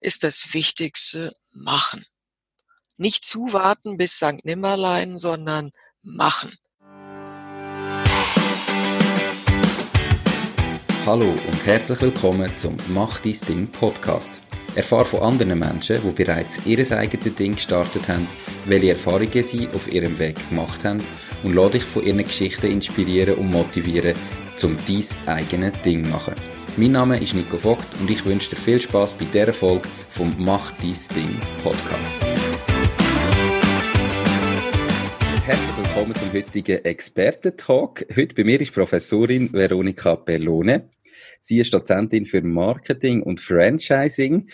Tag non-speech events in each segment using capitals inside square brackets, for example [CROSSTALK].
ist das Wichtigste machen. Nicht zuwarten bis St. Nimmerlein, sondern machen. Hallo und herzlich willkommen zum Mach dies Ding Podcast. Erfahre von anderen Menschen, die bereits ihr eigenes Ding gestartet haben, welche Erfahrungen sie auf ihrem Weg gemacht haben und lade dich von ihren Geschichten inspirieren und motivieren, zum dies eigene Ding zu machen. Mein Name ist Nico Vogt und ich wünsche dir viel Spaß bei dieser Folge vom Mach dies Ding Podcast. Herzlich willkommen zum heutigen Experten-Talk. Heute bei mir ist Professorin Veronika Bellone. Sie ist Dozentin für Marketing und Franchising.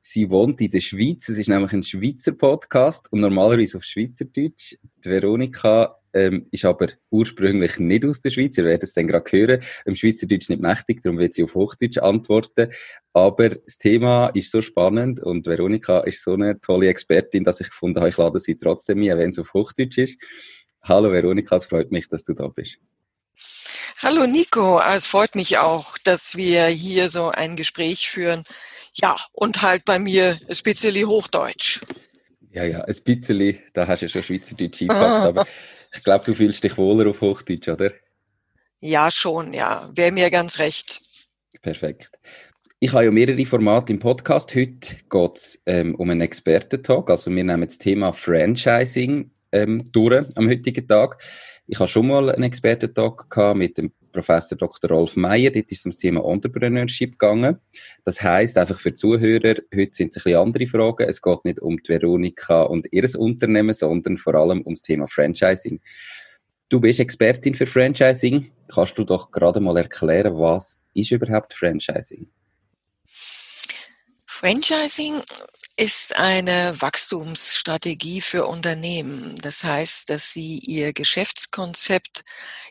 Sie wohnt in der Schweiz. Es ist nämlich ein Schweizer Podcast und normalerweise auf Schweizerdeutsch. Die Veronika ähm, ist aber ursprünglich nicht aus der Schweiz. Ihr werdet es dann gerade hören. Im Schweizerdeutsch nicht mächtig, darum wird sie auf Hochdeutsch antworten. Aber das Thema ist so spannend und Veronika ist so eine tolle Expertin, dass ich gefunden habe, ich lade sie trotzdem ein, wenn es auf Hochdeutsch ist. Hallo Veronika, es freut mich, dass du da bist. Hallo Nico, es freut mich auch, dass wir hier so ein Gespräch führen. Ja, und halt bei mir ein bisschen Hochdeutsch. Ja, ja, ein bisschen, da hast du ja schon Schweizerdeutsch [LAUGHS] eingepackt, aber ich glaube, du fühlst dich wohler auf Hochdeutsch, oder? Ja, schon, ja. Wäre mir ganz recht. Perfekt. Ich habe ja mehrere Formate im Podcast. Heute geht es ähm, um einen Expertentalk. Also wir nehmen das Thema Franchising ähm, durch am heutigen Tag. Ich habe schon mal einen Expertentalk gehabt mit dem Professor Dr. Rolf Meyer. Dort ist es um das Thema Entrepreneurship gegangen. Das heißt einfach für Zuhörer, heute sind es ein bisschen andere Fragen. Es geht nicht um die Veronika und ihr Unternehmen, sondern vor allem um das Thema Franchising. Du bist Expertin für Franchising. Kannst du doch gerade mal erklären, was ist überhaupt Franchising? Franchising ist eine Wachstumsstrategie für Unternehmen. Das heißt, dass sie ihr Geschäftskonzept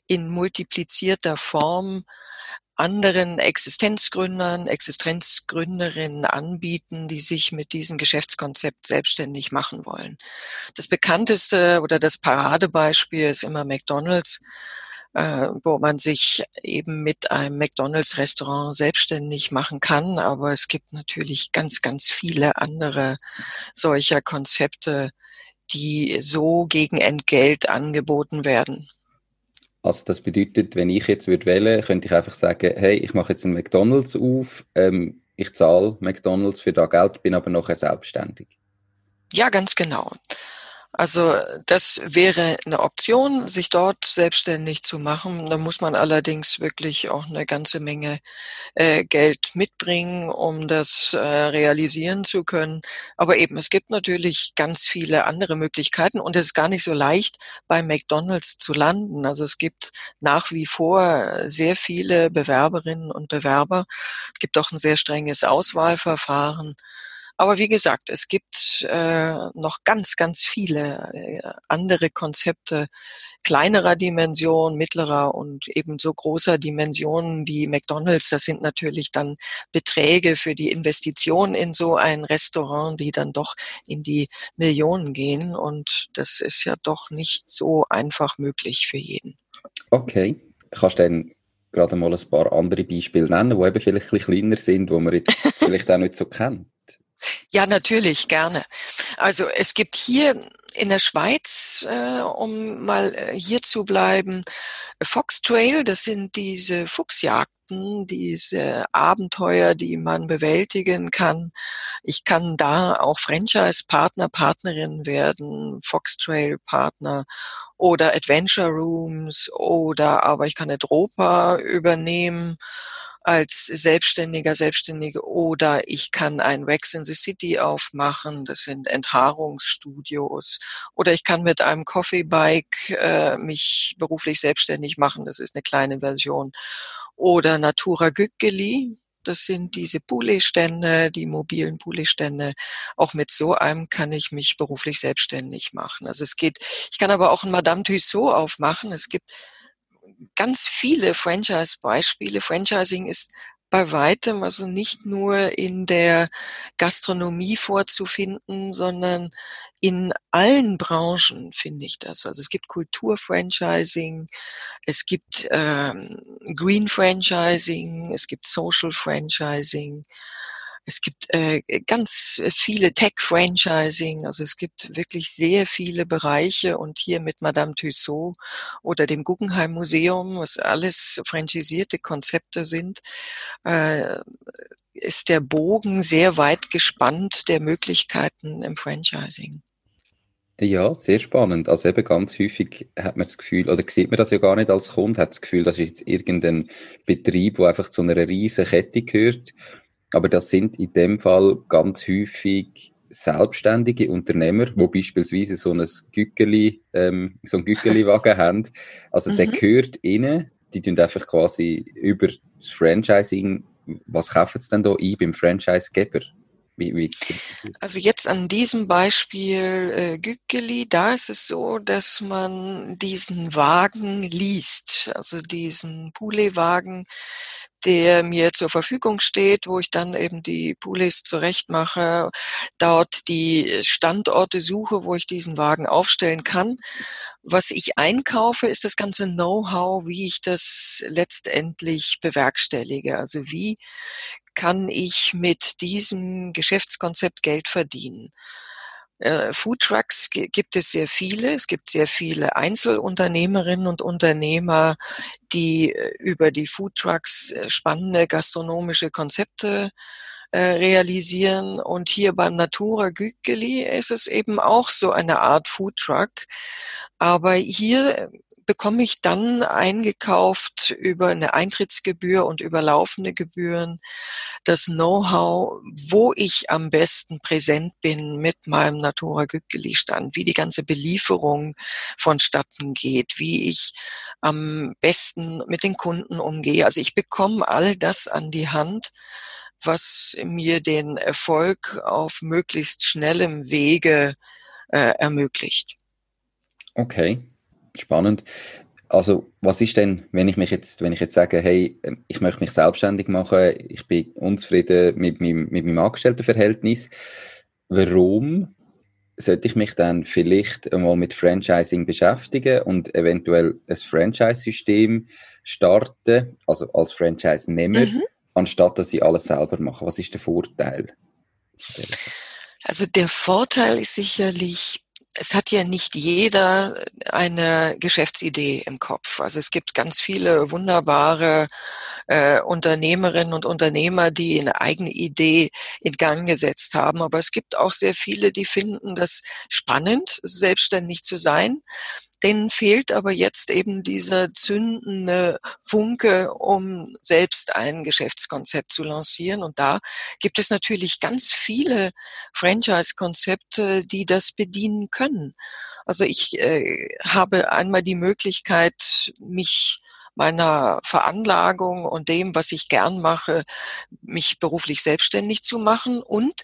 in multiplizierter Form anderen Existenzgründern, Existenzgründerinnen anbieten, die sich mit diesem Geschäftskonzept selbstständig machen wollen. Das bekannteste oder das Paradebeispiel ist immer McDonald's äh, wo man sich eben mit einem McDonald's-Restaurant selbstständig machen kann. Aber es gibt natürlich ganz, ganz viele andere solcher Konzepte, die so gegen Entgelt angeboten werden. Also das bedeutet, wenn ich jetzt würde wählen, könnte ich einfach sagen, hey, ich mache jetzt einen McDonald's auf, ähm, ich zahle McDonald's für das Geld, bin aber nachher selbstständig. Ja, ganz genau. Also das wäre eine Option, sich dort selbstständig zu machen. Da muss man allerdings wirklich auch eine ganze Menge äh, Geld mitbringen, um das äh, realisieren zu können. Aber eben, es gibt natürlich ganz viele andere Möglichkeiten und es ist gar nicht so leicht, bei McDonald's zu landen. Also es gibt nach wie vor sehr viele Bewerberinnen und Bewerber. Es gibt auch ein sehr strenges Auswahlverfahren. Aber wie gesagt, es gibt äh, noch ganz, ganz viele äh, andere Konzepte kleinerer Dimension, mittlerer und ebenso großer Dimensionen wie McDonald's. Das sind natürlich dann Beträge für die Investition in so ein Restaurant, die dann doch in die Millionen gehen. Und das ist ja doch nicht so einfach möglich für jeden. Okay. Kannst du denn gerade mal ein paar andere Beispiele nennen, die eben vielleicht ein bisschen kleiner sind, wo man jetzt [LAUGHS] vielleicht auch nicht so kennt? Ja, natürlich, gerne. Also es gibt hier in der Schweiz, äh, um mal äh, hier zu bleiben, Fox Trail, das sind diese Fuchsjagden, diese Abenteuer, die man bewältigen kann. Ich kann da auch Franchise-Partner, Partnerin werden, Fox Trail Partner oder Adventure Rooms oder aber ich kann Edropa übernehmen als Selbstständiger, Selbstständige oder ich kann ein Wax in the City aufmachen, das sind Enthaarungsstudios oder ich kann mit einem Coffee Bike äh, mich beruflich selbstständig machen, das ist eine kleine Version oder Natura Gückeli, das sind diese Poulet-Stände, die mobilen Poulet-Stände. Auch mit so einem kann ich mich beruflich selbstständig machen. Also es geht, ich kann aber auch ein Madame Tussauds aufmachen. Es gibt ganz viele Franchise-Beispiele. Franchising ist bei weitem also nicht nur in der Gastronomie vorzufinden, sondern in allen Branchen finde ich das. Also es gibt Kultur-Franchising, es gibt ähm, Green Franchising, es gibt Social Franchising. Es gibt äh, ganz viele Tech-Franchising, also es gibt wirklich sehr viele Bereiche und hier mit Madame Tussaud oder dem Guggenheim Museum, was alles franchisierte Konzepte sind, äh, ist der Bogen sehr weit gespannt der Möglichkeiten im Franchising. Ja, sehr spannend. Also eben ganz häufig hat man das Gefühl, oder sieht man das ja gar nicht als Kunde, hat das Gefühl, das ist jetzt irgendein Betrieb, wo einfach zu einer riesen Kette gehört. Aber das sind in dem Fall ganz häufig selbstständige Unternehmer, wo beispielsweise so ein Gückeli, ähm, so ein Gückeli-Wagen [LAUGHS] haben. Also mhm. der gehört ihnen, die tun einfach quasi über das Franchising, was kaufen sie denn da ein beim Franchise-Geber? Also jetzt an diesem Beispiel äh, Gückeli, da ist es so, dass man diesen Wagen liest, also diesen Poulet-Wagen, der mir zur Verfügung steht, wo ich dann eben die Poules zurechtmache, dort die Standorte suche, wo ich diesen Wagen aufstellen kann. Was ich einkaufe, ist das ganze Know-how, wie ich das letztendlich bewerkstellige. Also wie kann ich mit diesem Geschäftskonzept Geld verdienen? Äh, Food Trucks gibt es sehr viele. Es gibt sehr viele Einzelunternehmerinnen und Unternehmer, die äh, über die Food Trucks äh, spannende gastronomische Konzepte realisieren. Und hier beim Natura Güggeli ist es eben auch so eine Art Food Truck. Aber hier bekomme ich dann eingekauft über eine Eintrittsgebühr und über laufende Gebühren das Know-how, wo ich am besten präsent bin mit meinem Natura Güggeli Stand, wie die ganze Belieferung vonstatten geht, wie ich am besten mit den Kunden umgehe. Also ich bekomme all das an die Hand, was mir den Erfolg auf möglichst schnellem Wege äh, ermöglicht. Okay, Spannend. Also, was ist denn, wenn ich mich jetzt, wenn ich jetzt sage, hey, ich möchte mich selbstständig machen, ich bin unzufrieden mit meinem, mit meinem Angestelltenverhältnis, warum sollte ich mich dann vielleicht einmal mit Franchising beschäftigen und eventuell ein Franchise-System starten, also als Franchise-Nehmer, mhm. anstatt dass ich alles selber mache? Was ist der Vorteil? Also der Vorteil ist sicherlich, es hat ja nicht jeder eine Geschäftsidee im Kopf. Also es gibt ganz viele wunderbare äh, Unternehmerinnen und Unternehmer, die eine eigene Idee in Gang gesetzt haben. Aber es gibt auch sehr viele, die finden das spannend, selbstständig zu sein Denen fehlt aber jetzt eben dieser zündende Funke, um selbst ein Geschäftskonzept zu lancieren. Und da gibt es natürlich ganz viele Franchise-Konzepte, die das bedienen können. Also ich äh, habe einmal die Möglichkeit, mich meiner Veranlagung und dem, was ich gern mache, mich beruflich selbstständig zu machen. Und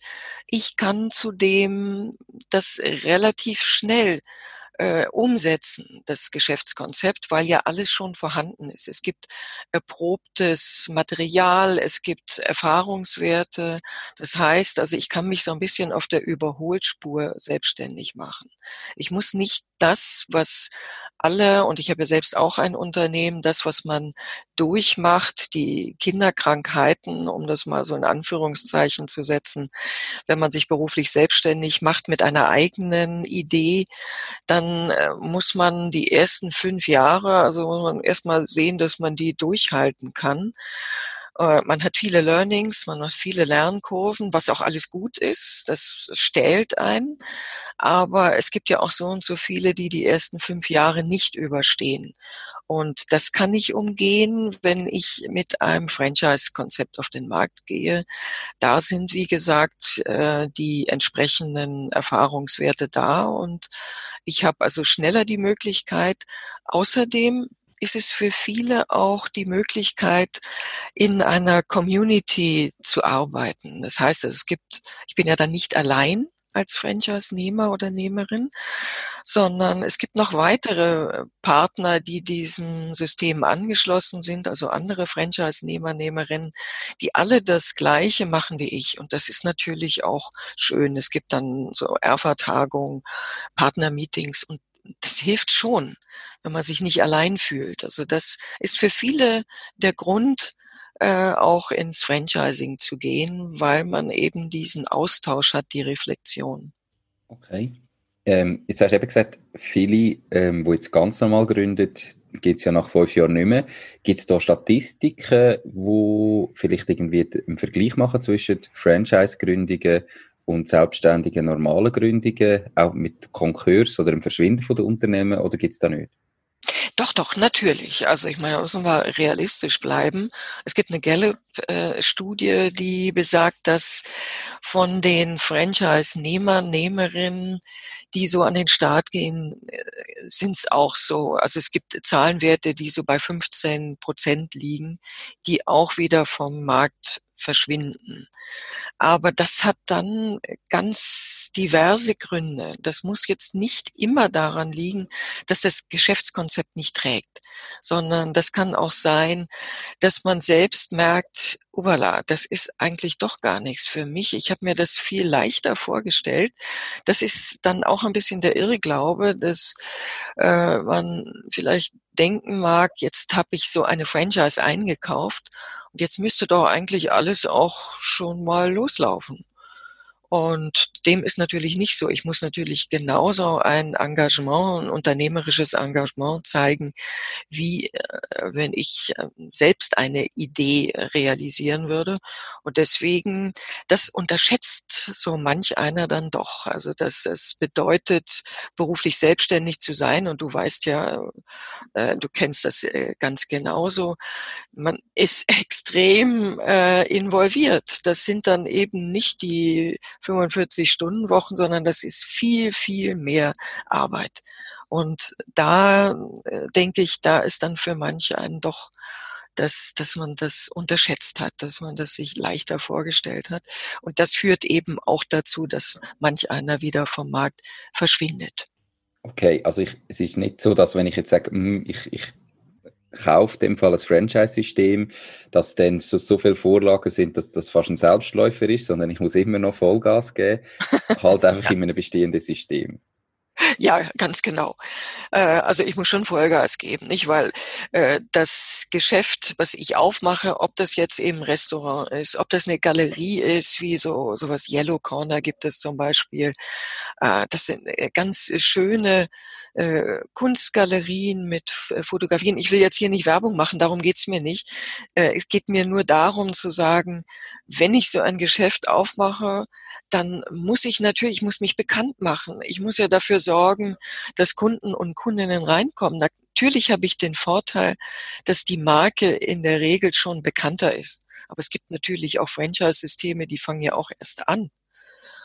ich kann zudem das relativ schnell äh, umsetzen, das Geschäftskonzept, weil ja alles schon vorhanden ist. Es gibt erprobtes Material, es gibt Erfahrungswerte. Das heißt, also ich kann mich so ein bisschen auf der Überholspur selbstständig machen. Ich muss nicht das, was alle, und ich habe ja selbst auch ein Unternehmen, das, was man durchmacht, die Kinderkrankheiten, um das mal so in Anführungszeichen zu setzen, wenn man sich beruflich selbstständig macht mit einer eigenen Idee, dann äh, muss man die ersten fünf Jahre, also muss man erstmal sehen, dass man die durchhalten kann. Äh, man hat viele Learnings, man hat viele Lernkurven, was auch alles gut ist. Das stählt ein. Aber es gibt ja auch so und so viele, die die ersten fünf Jahre nicht überstehen. Und das kann ich umgehen, wenn ich mit einem Franchise-Konzept auf den Markt gehe. Da sind, wie gesagt, äh, die entsprechenden Erfahrungswerte da und ich habe also schneller die Möglichkeit. Außerdem ist es für viele auch die Möglichkeit, in einer Community zu arbeiten. Das heißt, es gibt, ich bin ja dann nicht allein als Franchise-Nehmer oder Nehmerin, sondern es gibt noch weitere Partner, die diesem System angeschlossen sind, also andere Franchise-Nehmer, Nehmerinnen, die alle das Gleiche machen wie ich. Und das ist natürlich auch schön. Es gibt dann so Erfa-Tagungen, Partner-Meetings und das hilft schon, wenn man sich nicht allein fühlt. Also das ist für viele der Grund, äh, auch ins Franchising zu gehen, weil man eben diesen Austausch hat, die Reflexion. Okay. Ähm, jetzt hast du eben gesagt, viele, ähm, die jetzt ganz normal gründen, geht es ja nach fünf Jahren nicht mehr. Gibt es da Statistiken, wo vielleicht irgendwie einen Vergleich machen zwischen Franchise-Gründungen und selbstständigen normalen Gründungen, auch mit Konkurs oder dem Verschwinden von der Unternehmen, oder gibt es da nicht? Doch, doch, natürlich. Also ich meine, da müssen wir realistisch bleiben. Es gibt eine Gallup-Studie, die besagt, dass von den Franchise-Nehmern, Nehmerinnen, die so an den Start gehen, äh, sind es auch so. Also es gibt Zahlenwerte, die so bei 15 Prozent liegen, die auch wieder vom Markt verschwinden. Aber das hat dann ganz diverse Gründe. Das muss jetzt nicht immer daran liegen, dass das Geschäftskonzept nicht trägt, sondern das kann auch sein, dass man selbst merkt, ubala, das ist eigentlich doch gar nichts für mich. Ich habe mir das viel leichter vorgestellt. Das ist dann auch ein bisschen der Irrglaube, dass äh, man vielleicht denken mag, jetzt habe ich so eine Franchise eingekauft jetzt müsste doch eigentlich alles auch schon mal loslaufen. Und dem ist natürlich nicht so. Ich muss natürlich genauso ein Engagement, ein unternehmerisches Engagement zeigen, wie äh, wenn ich äh, selbst eine Idee realisieren würde. Und deswegen, das unterschätzt so manch einer dann doch. Also dass es bedeutet, beruflich selbstständig zu sein. Und du weißt ja, äh, du kennst das äh, ganz genauso. Man ist [LAUGHS] extrem involviert. Das sind dann eben nicht die 45-Stunden-Wochen, sondern das ist viel, viel mehr Arbeit. Und da äh, denke ich, da ist dann für manche einen doch dass, dass man das unterschätzt hat, dass man das sich leichter vorgestellt hat. Und das führt eben auch dazu, dass manch einer wieder vom Markt verschwindet. Okay, also ich, es ist nicht so, dass wenn ich jetzt sage, hm, ich, ich kauft, dem Fall als Franchise-System, dass dann so, so viele Vorlagen sind, dass das fast ein Selbstläufer ist, sondern ich muss immer noch Vollgas geben, [LAUGHS] halt einfach in einem bestehenden System. Ja, ganz genau. Äh, also ich muss schon Vollgas geben, nicht? Weil äh, das Geschäft, was ich aufmache, ob das jetzt eben Restaurant ist, ob das eine Galerie ist, wie so sowas Yellow Corner gibt es zum Beispiel. Äh, das sind ganz schöne Kunstgalerien mit Fotografien. Ich will jetzt hier nicht Werbung machen, darum geht's mir nicht. es geht mir nur darum zu sagen, wenn ich so ein Geschäft aufmache, dann muss ich natürlich, ich muss mich bekannt machen. Ich muss ja dafür sorgen, dass Kunden und Kundinnen reinkommen. Natürlich habe ich den Vorteil, dass die Marke in der Regel schon bekannter ist. Aber es gibt natürlich auch Franchise-Systeme, die fangen ja auch erst an.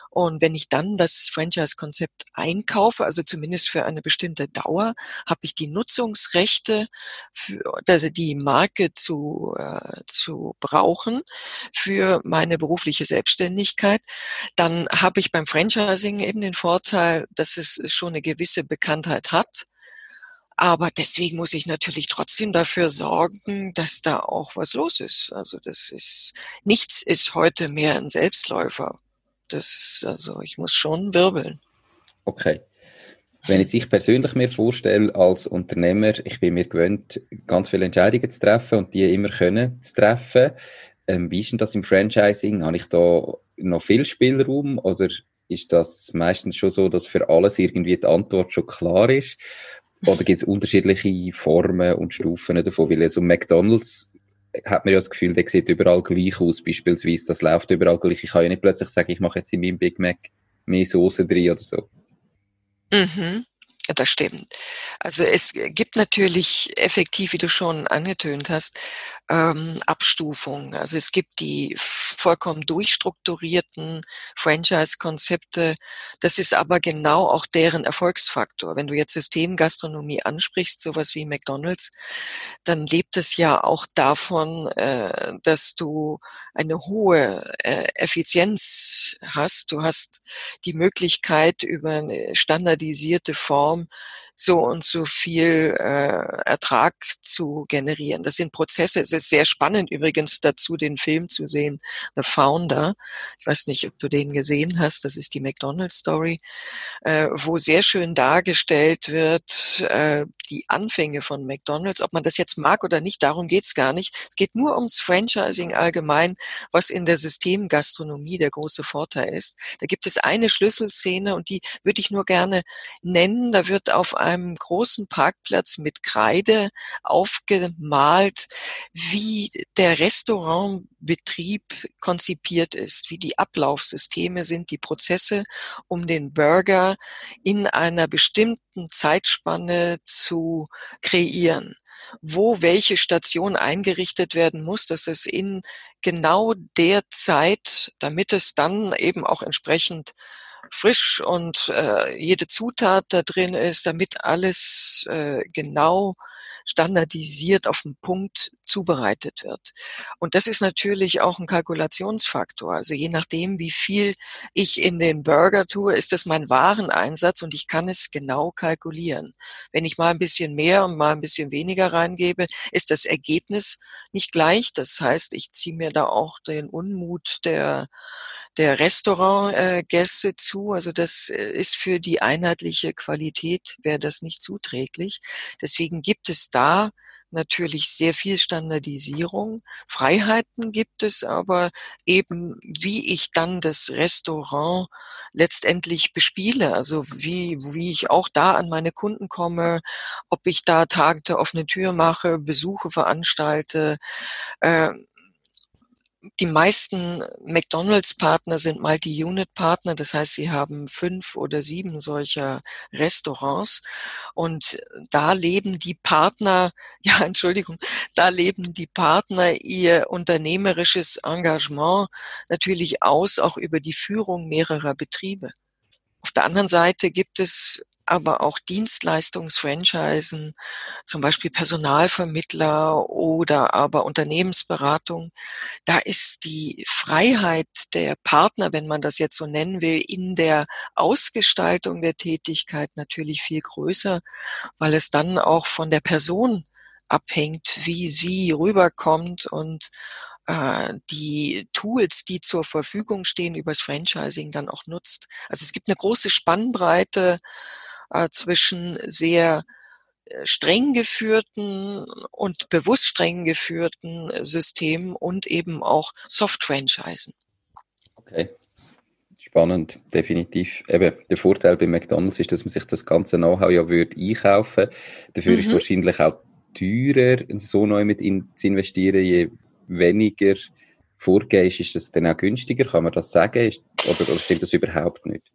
Und wenn ich dann das Franchise-Konzept einkaufe, also zumindest für eine bestimmte Dauer, habe ich die Nutzungsrechte, für, also die Marke zu, äh, zu brauchen für meine berufliche Selbstständigkeit. Dann habe ich beim Franchising eben den Vorteil, dass es schon eine gewisse Bekanntheit hat. Aber deswegen muss ich natürlich trotzdem dafür sorgen, dass da auch was los ist. Also das ist, nichts ist heute mehr ein Selbstläufer das, also ich muss schon wirbeln. Okay. Wenn jetzt ich persönlich mir vorstelle, als Unternehmer, ich bin mir gewöhnt, ganz viele Entscheidungen zu treffen und die immer können zu treffen. Ähm, wie ist denn das im Franchising? Habe ich da noch viel Spielraum oder ist das meistens schon so, dass für alles irgendwie die Antwort schon klar ist? Oder gibt es unterschiedliche Formen und Stufen davon? Weil so McDonalds hat man ja das Gefühl, der sieht überall gleich aus, beispielsweise. Das läuft überall gleich. Ich kann ja nicht plötzlich sagen, ich mache jetzt in meinem Big Mac mehr Soße drin oder so. Mhm. Das stimmt. Also es gibt natürlich effektiv, wie du schon angetönt hast, ähm, Abstufungen. Also es gibt die vollkommen durchstrukturierten Franchise-Konzepte. Das ist aber genau auch deren Erfolgsfaktor. Wenn du jetzt Systemgastronomie ansprichst, sowas wie McDonald's, dann lebt es ja auch davon, äh, dass du eine hohe äh, Effizienz hast. Du hast die Möglichkeit, über eine standardisierte Form so und so viel äh, Ertrag zu generieren. Das sind Prozesse. Es ist sehr spannend übrigens dazu, den Film zu sehen, The Founder. Ich weiß nicht, ob du den gesehen hast. Das ist die McDonald's Story, äh, wo sehr schön dargestellt wird äh, die Anfänge von McDonald's. Ob man das jetzt mag oder nicht, darum geht's gar nicht. Es geht nur ums Franchising allgemein, was in der Systemgastronomie der große Vorteil ist. Da gibt es eine Schlüsselszene und die würde ich nur gerne nennen. Da wird auf einem großen Parkplatz mit Kreide aufgemalt, wie der Restaurantbetrieb konzipiert ist, wie die Ablaufsysteme sind, die Prozesse, um den Burger in einer bestimmten Zeitspanne zu kreieren. Wo welche Station eingerichtet werden muss, dass es in genau der Zeit, damit es dann eben auch entsprechend frisch und äh, jede Zutat da drin ist, damit alles äh, genau standardisiert auf den Punkt zubereitet wird. Und das ist natürlich auch ein Kalkulationsfaktor. Also je nachdem, wie viel ich in den Burger tue, ist das mein Wareneinsatz und ich kann es genau kalkulieren. Wenn ich mal ein bisschen mehr und mal ein bisschen weniger reingebe, ist das Ergebnis nicht gleich. Das heißt, ich ziehe mir da auch den Unmut der der Restaurantgäste zu. Also das äh, ist für die einheitliche Qualität, wäre das nicht zuträglich. Deswegen gibt es da natürlich sehr viel Standardisierung. Freiheiten gibt es aber eben, wie ich dann das Restaurant letztendlich bespiele. Also wie, wie ich auch da an meine Kunden komme, ob ich da Tage der offene Tür mache, Besuche veranstalte. Äh, die meisten McDonalds-Partner sind Multi-Unit-Partner, das heißt, sie haben fünf oder sieben solcher Restaurants und da leben die Partner, [LAUGHS] ja, Entschuldigung, da leben die Partner ihr unternehmerisches Engagement natürlich aus, auch über die Führung mehrerer Betriebe. Auf der anderen Seite gibt es aber auch Dienstleistungsfranchisen, zum Beispiel Personalvermittler oder aber Unternehmensberatung. Da ist die Freiheit der Partner, wenn man das jetzt so nennen will, in der Ausgestaltung der Tätigkeit natürlich viel größer, weil es dann auch von der Person abhängt, wie sie rüberkommt und äh, die Tools, die zur Verfügung stehen, übers Franchising dann auch nutzt. Also es gibt eine große Spannbreite äh, zwischen sehr äh, streng geführten und bewusst streng geführten Systemen und eben auch Soft-Franchisen. Okay. Spannend, definitiv. Eben, der Vorteil bei McDonalds ist, dass man sich das ganze Know-how ja würde einkaufen. Dafür mhm. ist es mhm. wahrscheinlich auch teurer, so neu mit in, zu investieren, je weniger vorgehst, ist das dann auch günstiger? Kann man das sagen? Ist, oder, oder stimmt das überhaupt nicht?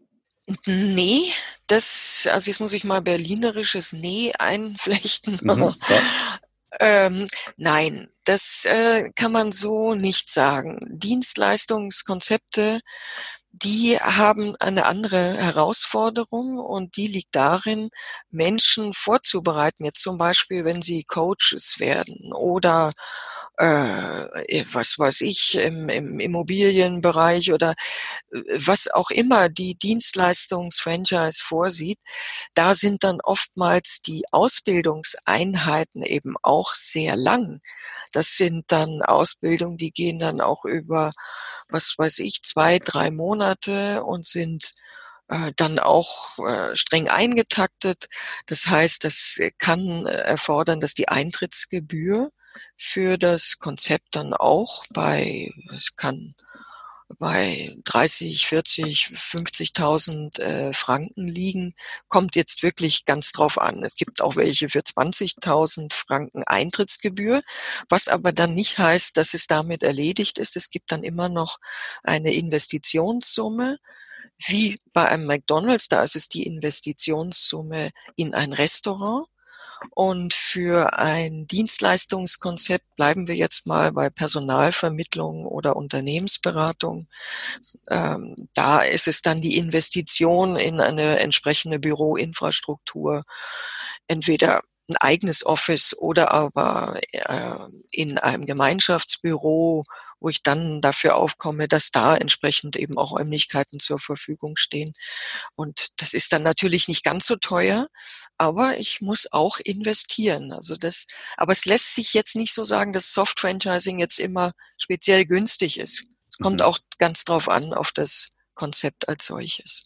Nee, das, also jetzt muss ich mal berlinerisches Nee einflechten. Mhm, [LAUGHS] ähm, nein, das äh, kann man so nicht sagen. Dienstleistungskonzepte, die haben eine andere Herausforderung und die liegt darin, Menschen vorzubereiten. Jetzt zum Beispiel, wenn sie Coaches werden oder äh, was weiß ich, im, im Immobilienbereich oder äh, was auch immer die Dienstleistungsfranchise vorsieht, da sind dann oftmals die Ausbildungseinheiten eben auch sehr lang. Das sind dann Ausbildungen, die gehen dann auch über, was weiß ich, zwei, drei Monate und sind äh, dann auch äh, streng eingetaktet. Das heißt, das kann erfordern, dass die Eintrittsgebühr für das Konzept dann auch bei, es kann bei 30, 40, 50.000 äh, Franken liegen, kommt jetzt wirklich ganz drauf an. Es gibt auch welche für 20.000 Franken Eintrittsgebühr, was aber dann nicht heißt, dass es damit erledigt ist. Es gibt dann immer noch eine Investitionssumme, wie bei einem McDonald's, da ist es die Investitionssumme in ein Restaurant. Und für ein Dienstleistungskonzept bleiben wir jetzt mal bei Personalvermittlung oder Unternehmensberatung. Ähm, da ist es dann die Investition in eine entsprechende Büroinfrastruktur, entweder ein eigenes Office oder aber äh, in einem Gemeinschaftsbüro wo ich dann dafür aufkomme, dass da entsprechend eben auch Räumlichkeiten zur Verfügung stehen. Und das ist dann natürlich nicht ganz so teuer, aber ich muss auch investieren. Also das, aber es lässt sich jetzt nicht so sagen, dass Soft Franchising jetzt immer speziell günstig ist. Es kommt mhm. auch ganz drauf an, auf das Konzept als solches.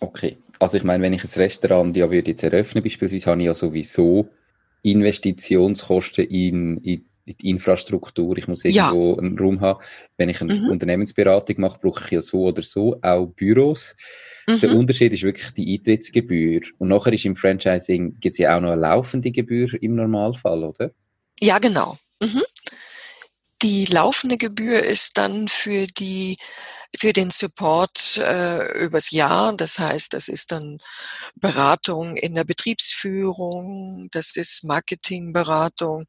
Okay, also ich meine, wenn ich ein Restaurant ja würde jetzt eröffnen, beispielsweise habe ich ja sowieso Investitionskosten in, in die Infrastruktur, ich muss irgendwo ja. einen Raum haben. Wenn ich eine mhm. Unternehmensberatung mache, brauche ich ja so oder so auch Büros. Mhm. Der Unterschied ist wirklich die Eintrittsgebühr. Und nachher ist im Franchising, gibt es ja auch noch eine laufende Gebühr im Normalfall, oder? Ja, genau. Mhm. Die laufende Gebühr ist dann für die für den Support äh, übers Jahr. Das heißt, das ist dann Beratung in der Betriebsführung, das ist Marketingberatung,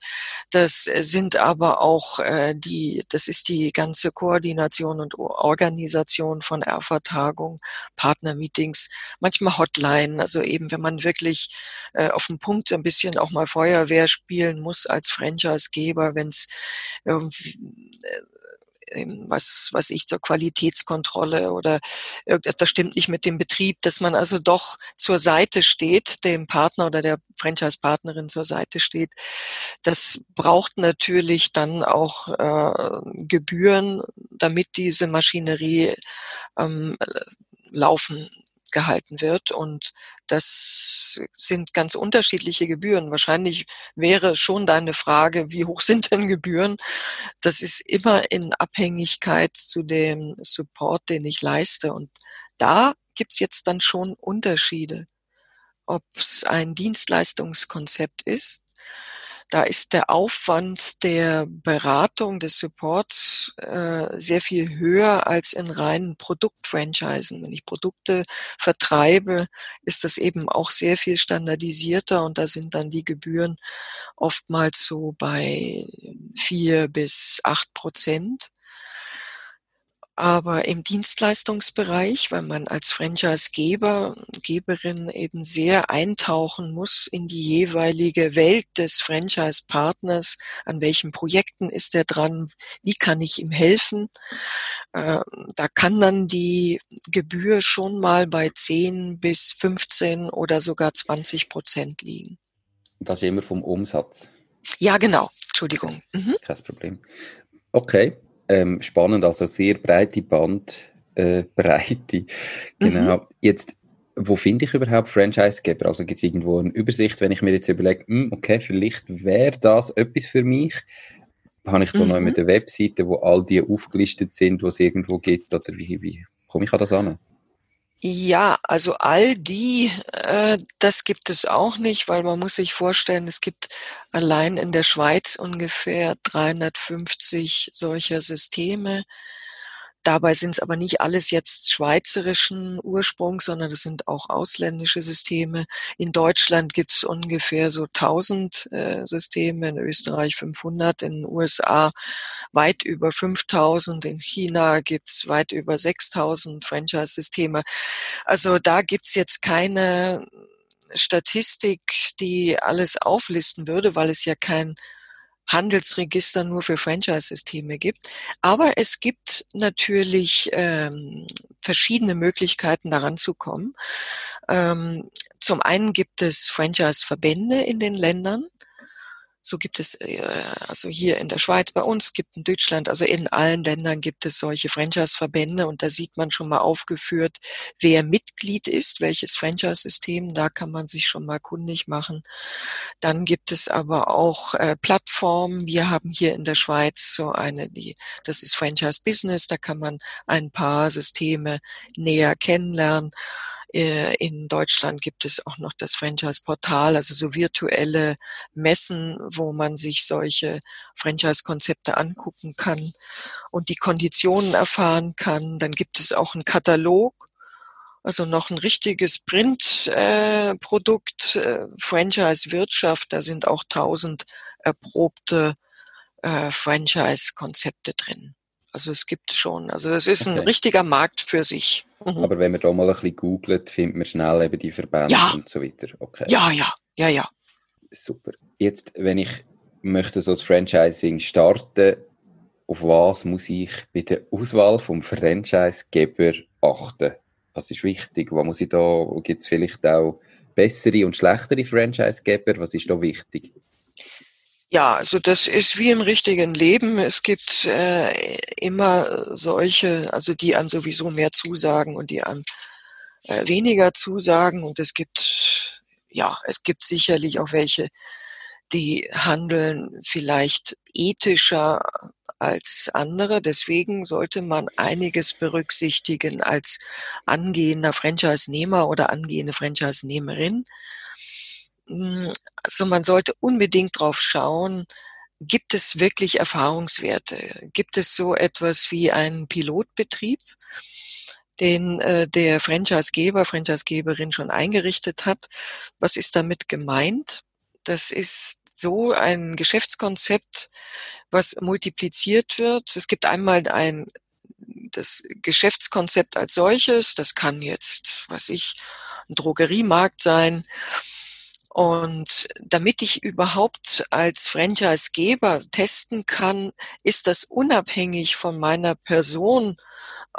das sind aber auch äh, die, das ist die ganze Koordination und Organisation von R-Vertagung, Partnermeetings, manchmal Hotline, also eben wenn man wirklich äh, auf dem Punkt ein bisschen auch mal Feuerwehr spielen muss als Franchisegeber, wenn es irgendwie äh, was, was ich zur Qualitätskontrolle oder irgendetwas stimmt nicht mit dem Betrieb, dass man also doch zur Seite steht, dem Partner oder der Franchise-Partnerin zur Seite steht. Das braucht natürlich dann auch äh, Gebühren, damit diese Maschinerie ähm, laufen gehalten wird. Und das sind ganz unterschiedliche Gebühren. Wahrscheinlich wäre schon deine Frage, wie hoch sind denn Gebühren? Das ist immer in Abhängigkeit zu dem Support, den ich leiste. Und da gibt's jetzt dann schon Unterschiede. Ob es ein Dienstleistungskonzept ist da ist der Aufwand der Beratung, des Supports äh, sehr viel höher als in reinen Produktfranchisen. Wenn ich Produkte vertreibe, ist das eben auch sehr viel standardisierter und da sind dann die Gebühren oftmals so bei vier bis acht Prozent. Aber im Dienstleistungsbereich, weil man als Franchisegeber, Geberin eben sehr eintauchen muss in die jeweilige Welt des Franchise-Partners, an welchen Projekten ist er dran, wie kann ich ihm helfen, äh, da kann dann die Gebühr schon mal bei 10 bis 15 oder sogar 20 Prozent liegen. Das immer vom Umsatz? Ja, genau. Entschuldigung. Mhm. Kein Problem. Okay ähm, spannend, also sehr breite Bandbreite. Äh, [LAUGHS] genau. Mhm. Jetzt, wo finde ich überhaupt Franchisegeber? Also gibt es irgendwo eine Übersicht, wenn ich mir jetzt überlege, hm, okay, vielleicht wäre das etwas für mich? Habe ich da mhm. noch mit der Webseite, wo all die aufgelistet sind, wo es irgendwo gibt? Oder wie, wie komme ich an das an? Ja, also all die, äh, das gibt es auch nicht, weil man muss sich vorstellen, es gibt allein in der Schweiz ungefähr 350 solcher Systeme. Dabei sind es aber nicht alles jetzt schweizerischen Ursprungs, sondern es sind auch ausländische Systeme. In Deutschland gibt es ungefähr so 1000 äh, Systeme, in Österreich 500, in den USA weit über 5000, in China gibt es weit über 6000 Franchise-Systeme. Also da gibt es jetzt keine Statistik, die alles auflisten würde, weil es ja kein Handelsregister nur für Franchise-Systeme gibt. Aber es gibt natürlich ähm, verschiedene Möglichkeiten, daran zu kommen. Ähm, zum einen gibt es Franchise-Verbände in den Ländern. So gibt es, äh, also hier in der Schweiz bei uns, gibt in Deutschland, also in allen Ländern gibt es solche Franchise-Verbände und da sieht man schon mal aufgeführt, wer Mitglied ist, welches Franchise-System, da kann man sich schon mal kundig machen. Dann gibt es aber auch äh, Plattformen. Wir haben hier in der Schweiz so eine, die, das ist Franchise Business, da kann man ein paar Systeme näher kennenlernen. Äh, in Deutschland gibt es auch noch das Franchise-Portal, also so virtuelle Messen, wo man sich solche Franchise-Konzepte angucken kann und die Konditionen erfahren kann. Dann gibt es auch einen Katalog, also noch ein richtiges Printprodukt, äh, äh, Franchise-Wirtschaft. Da sind auch tausend erprobte äh, Franchise-Konzepte drin. Also es gibt schon. Also das ist okay. ein richtiger Markt für sich. Mhm. Aber wenn man da mal ein bisschen googelt, findet man schnell eben die Verbände ja. und so weiter. Okay. Ja, ja, ja, ja. Super. Jetzt, wenn ich möchte so das Franchising starten, auf was muss ich bei der Auswahl vom Franchisegeber achten? Was ist wichtig? Was muss ich da, gibt es vielleicht auch bessere und schlechtere Franchisegeber? Was ist da wichtig? Ja, also das ist wie im richtigen Leben. Es gibt äh, immer solche, also die einem sowieso mehr zusagen und die einem äh, weniger zusagen. Und es gibt, ja, es gibt sicherlich auch welche, die handeln vielleicht ethischer als andere. Deswegen sollte man einiges berücksichtigen als angehender Franchise-Nehmer oder angehende Franchise-Nehmerin. Hm, also man sollte unbedingt drauf schauen, gibt es wirklich Erfahrungswerte? Gibt es so etwas wie einen Pilotbetrieb, den äh, der Franchisegeber, Franchisegeberin schon eingerichtet hat? Was ist damit gemeint? Das ist so ein Geschäftskonzept, was multipliziert wird. Es gibt einmal ein das Geschäftskonzept als solches, das kann jetzt, was ich, ein Drogeriemarkt sein. Und damit ich überhaupt als Franchisegeber testen kann, ist das unabhängig von meiner Person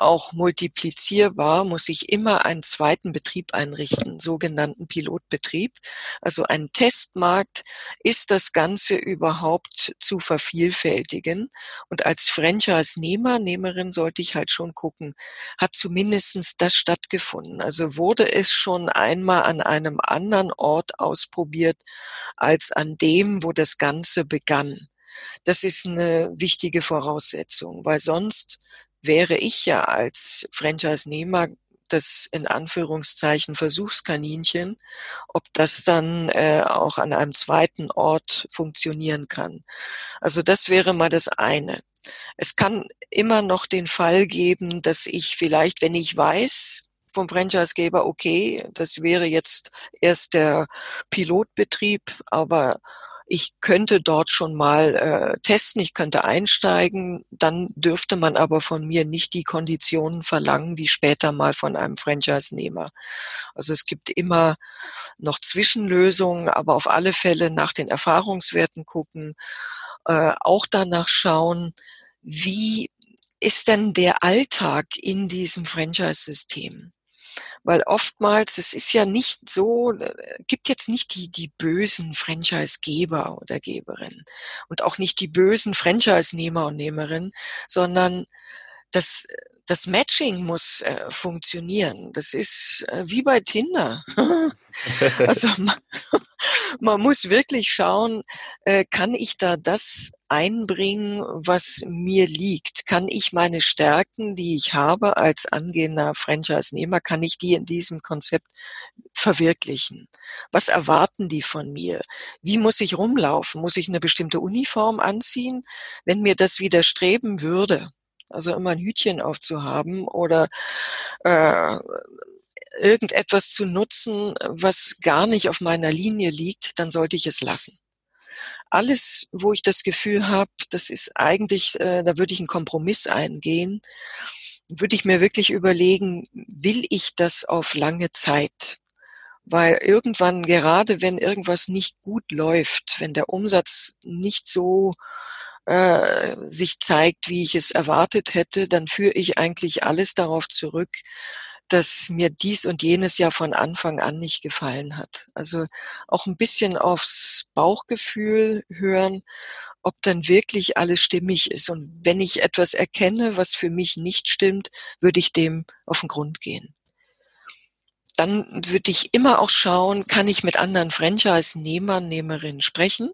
auch multiplizierbar, muss ich immer einen zweiten Betrieb einrichten, sogenannten Pilotbetrieb. Also ein Testmarkt ist das Ganze überhaupt zu vervielfältigen. Und als Franchise-Nehmer, Nehmerin sollte ich halt schon gucken, hat zumindestens das stattgefunden. Also wurde es schon einmal an einem anderen Ort ausprobiert als an dem, wo das Ganze begann. Das ist eine wichtige Voraussetzung, weil sonst wäre ich ja als Franchise-Nehmer das in Anführungszeichen Versuchskaninchen, ob das dann äh, auch an einem zweiten Ort funktionieren kann. Also das wäre mal das eine. Es kann immer noch den Fall geben, dass ich vielleicht, wenn ich weiß, vom Franchisegeber, okay, das wäre jetzt erst der Pilotbetrieb, aber ich könnte dort schon mal äh, testen, ich könnte einsteigen, dann dürfte man aber von mir nicht die Konditionen verlangen, wie später mal von einem Franchise-Nehmer. Also es gibt immer noch Zwischenlösungen, aber auf alle Fälle nach den Erfahrungswerten gucken, äh, auch danach schauen, wie ist denn der Alltag in diesem Franchise-System? Weil oftmals, es ist ja nicht so, äh, gibt jetzt nicht die, die bösen Franchise-Geber oder Geberinnen und auch nicht die bösen Franchise-Nehmer und Nehmerinnen, sondern das, das Matching muss äh, funktionieren. Das ist äh, wie bei Tinder. [LAUGHS] also [LAUGHS] man, man, muss wirklich schauen, äh, kann ich da das einbringen, was mir liegt? Kann ich meine Stärken, die ich habe als angehender Franchise-Nehmer, kann ich die in diesem Konzept verwirklichen? Was erwarten die von mir? Wie muss ich rumlaufen? Muss ich eine bestimmte Uniform anziehen? Wenn mir das widerstreben würde, also immer ein Hütchen aufzuhaben oder äh, irgendetwas zu nutzen, was gar nicht auf meiner Linie liegt, dann sollte ich es lassen. Alles, wo ich das Gefühl habe, das ist eigentlich, äh, da würde ich einen Kompromiss eingehen, würde ich mir wirklich überlegen, will ich das auf lange Zeit? Weil irgendwann, gerade wenn irgendwas nicht gut läuft, wenn der Umsatz nicht so äh, sich zeigt, wie ich es erwartet hätte, dann führe ich eigentlich alles darauf zurück, dass mir dies und jenes ja von Anfang an nicht gefallen hat. Also auch ein bisschen aufs Bauchgefühl hören, ob dann wirklich alles stimmig ist. Und wenn ich etwas erkenne, was für mich nicht stimmt, würde ich dem auf den Grund gehen. Dann würde ich immer auch schauen, kann ich mit anderen Franchise-Nehmern, Nehmerinnen sprechen,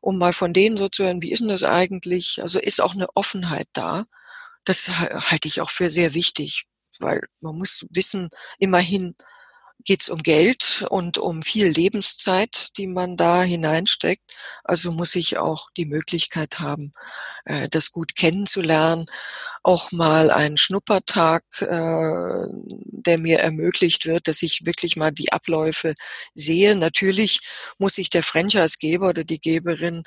um mal von denen so zu hören, wie ist denn das eigentlich? Also ist auch eine Offenheit da. Das halte ich auch für sehr wichtig weil man muss wissen, immerhin geht es um Geld und um viel Lebenszeit, die man da hineinsteckt. Also muss ich auch die Möglichkeit haben, äh, das gut kennenzulernen. Auch mal einen Schnuppertag, äh, der mir ermöglicht wird, dass ich wirklich mal die Abläufe sehe. Natürlich muss sich der Franchisegeber oder die Geberin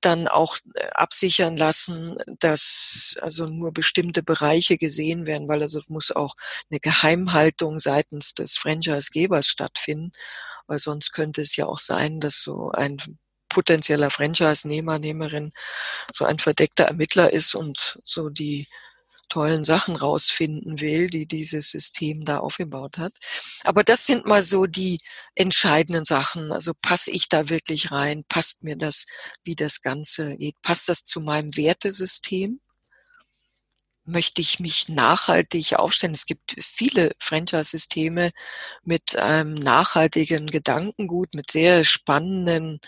dann auch äh, absichern lassen, dass also nur bestimmte Bereiche gesehen werden, weil also muss auch eine Geheimhaltung seitens des Franchise-Gebers stattfinden, weil sonst könnte es ja auch sein, dass so ein potenzieller Franchise-Nehmer, Nehmerin so ein verdeckter Ermittler ist und so die tollen Sachen rausfinden will, die dieses System da aufgebaut hat. Aber das sind mal so die entscheidenden Sachen. Also passe ich da wirklich rein? Passt mir das, wie das Ganze geht? Passt das zu meinem Wertesystem? Möchte ich mich nachhaltig aufstellen. Es gibt viele Franchise-Systeme mit einem nachhaltigen Gedankengut, mit sehr spannenden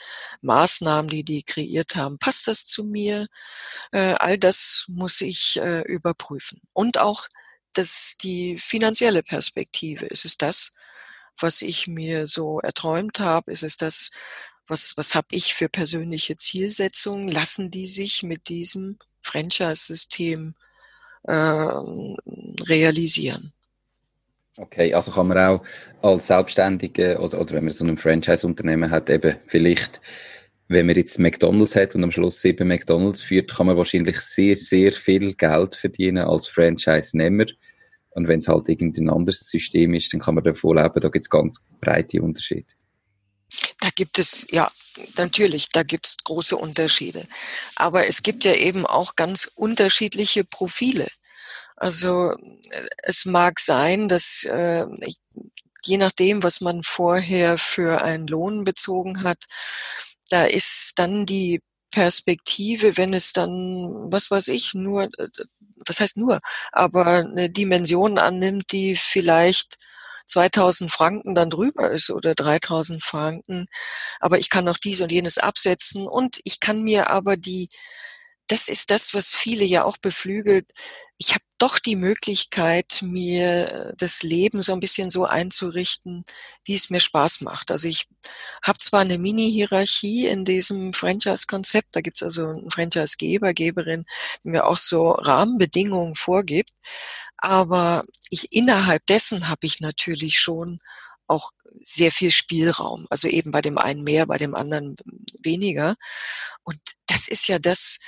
Maßnahmen, die die kreiert haben. Passt das zu mir? Äh, all das muss ich äh, überprüfen. Und auch das, die finanzielle Perspektive. Ist es das, was ich mir so erträumt habe? Ist es das, was, was habe ich für persönliche Zielsetzungen? Lassen die sich mit diesem Franchise-System realisieren. Okay, also kann man auch als Selbstständige oder, oder wenn man so ein Franchise-Unternehmen hat, eben vielleicht, wenn man jetzt McDonalds hat und am Schluss sieben McDonalds führt, kann man wahrscheinlich sehr, sehr viel Geld verdienen als Franchise-Nehmer. Und wenn es halt irgendein anderes System ist, dann kann man davon leben. Da gibt es ganz breite Unterschiede. Da gibt es, ja, natürlich, da gibt es große Unterschiede. Aber es gibt ja eben auch ganz unterschiedliche Profile. Also es mag sein, dass äh, je nachdem, was man vorher für einen Lohn bezogen hat, da ist dann die Perspektive, wenn es dann, was weiß ich, nur, was heißt nur, aber eine Dimension annimmt, die vielleicht 2000 Franken dann drüber ist oder 3000 Franken. Aber ich kann auch dies und jenes absetzen und ich kann mir aber die, das ist das, was viele ja auch beflügelt. Ich habe doch die Möglichkeit, mir das Leben so ein bisschen so einzurichten, wie es mir Spaß macht. Also ich habe zwar eine Mini-Hierarchie in diesem Franchise-Konzept, da gibt es also einen Franchise-Geber, Geberin, die mir auch so Rahmenbedingungen vorgibt, aber ich innerhalb dessen habe ich natürlich schon auch sehr viel Spielraum. Also eben bei dem einen mehr, bei dem anderen weniger. Und das ist ja das,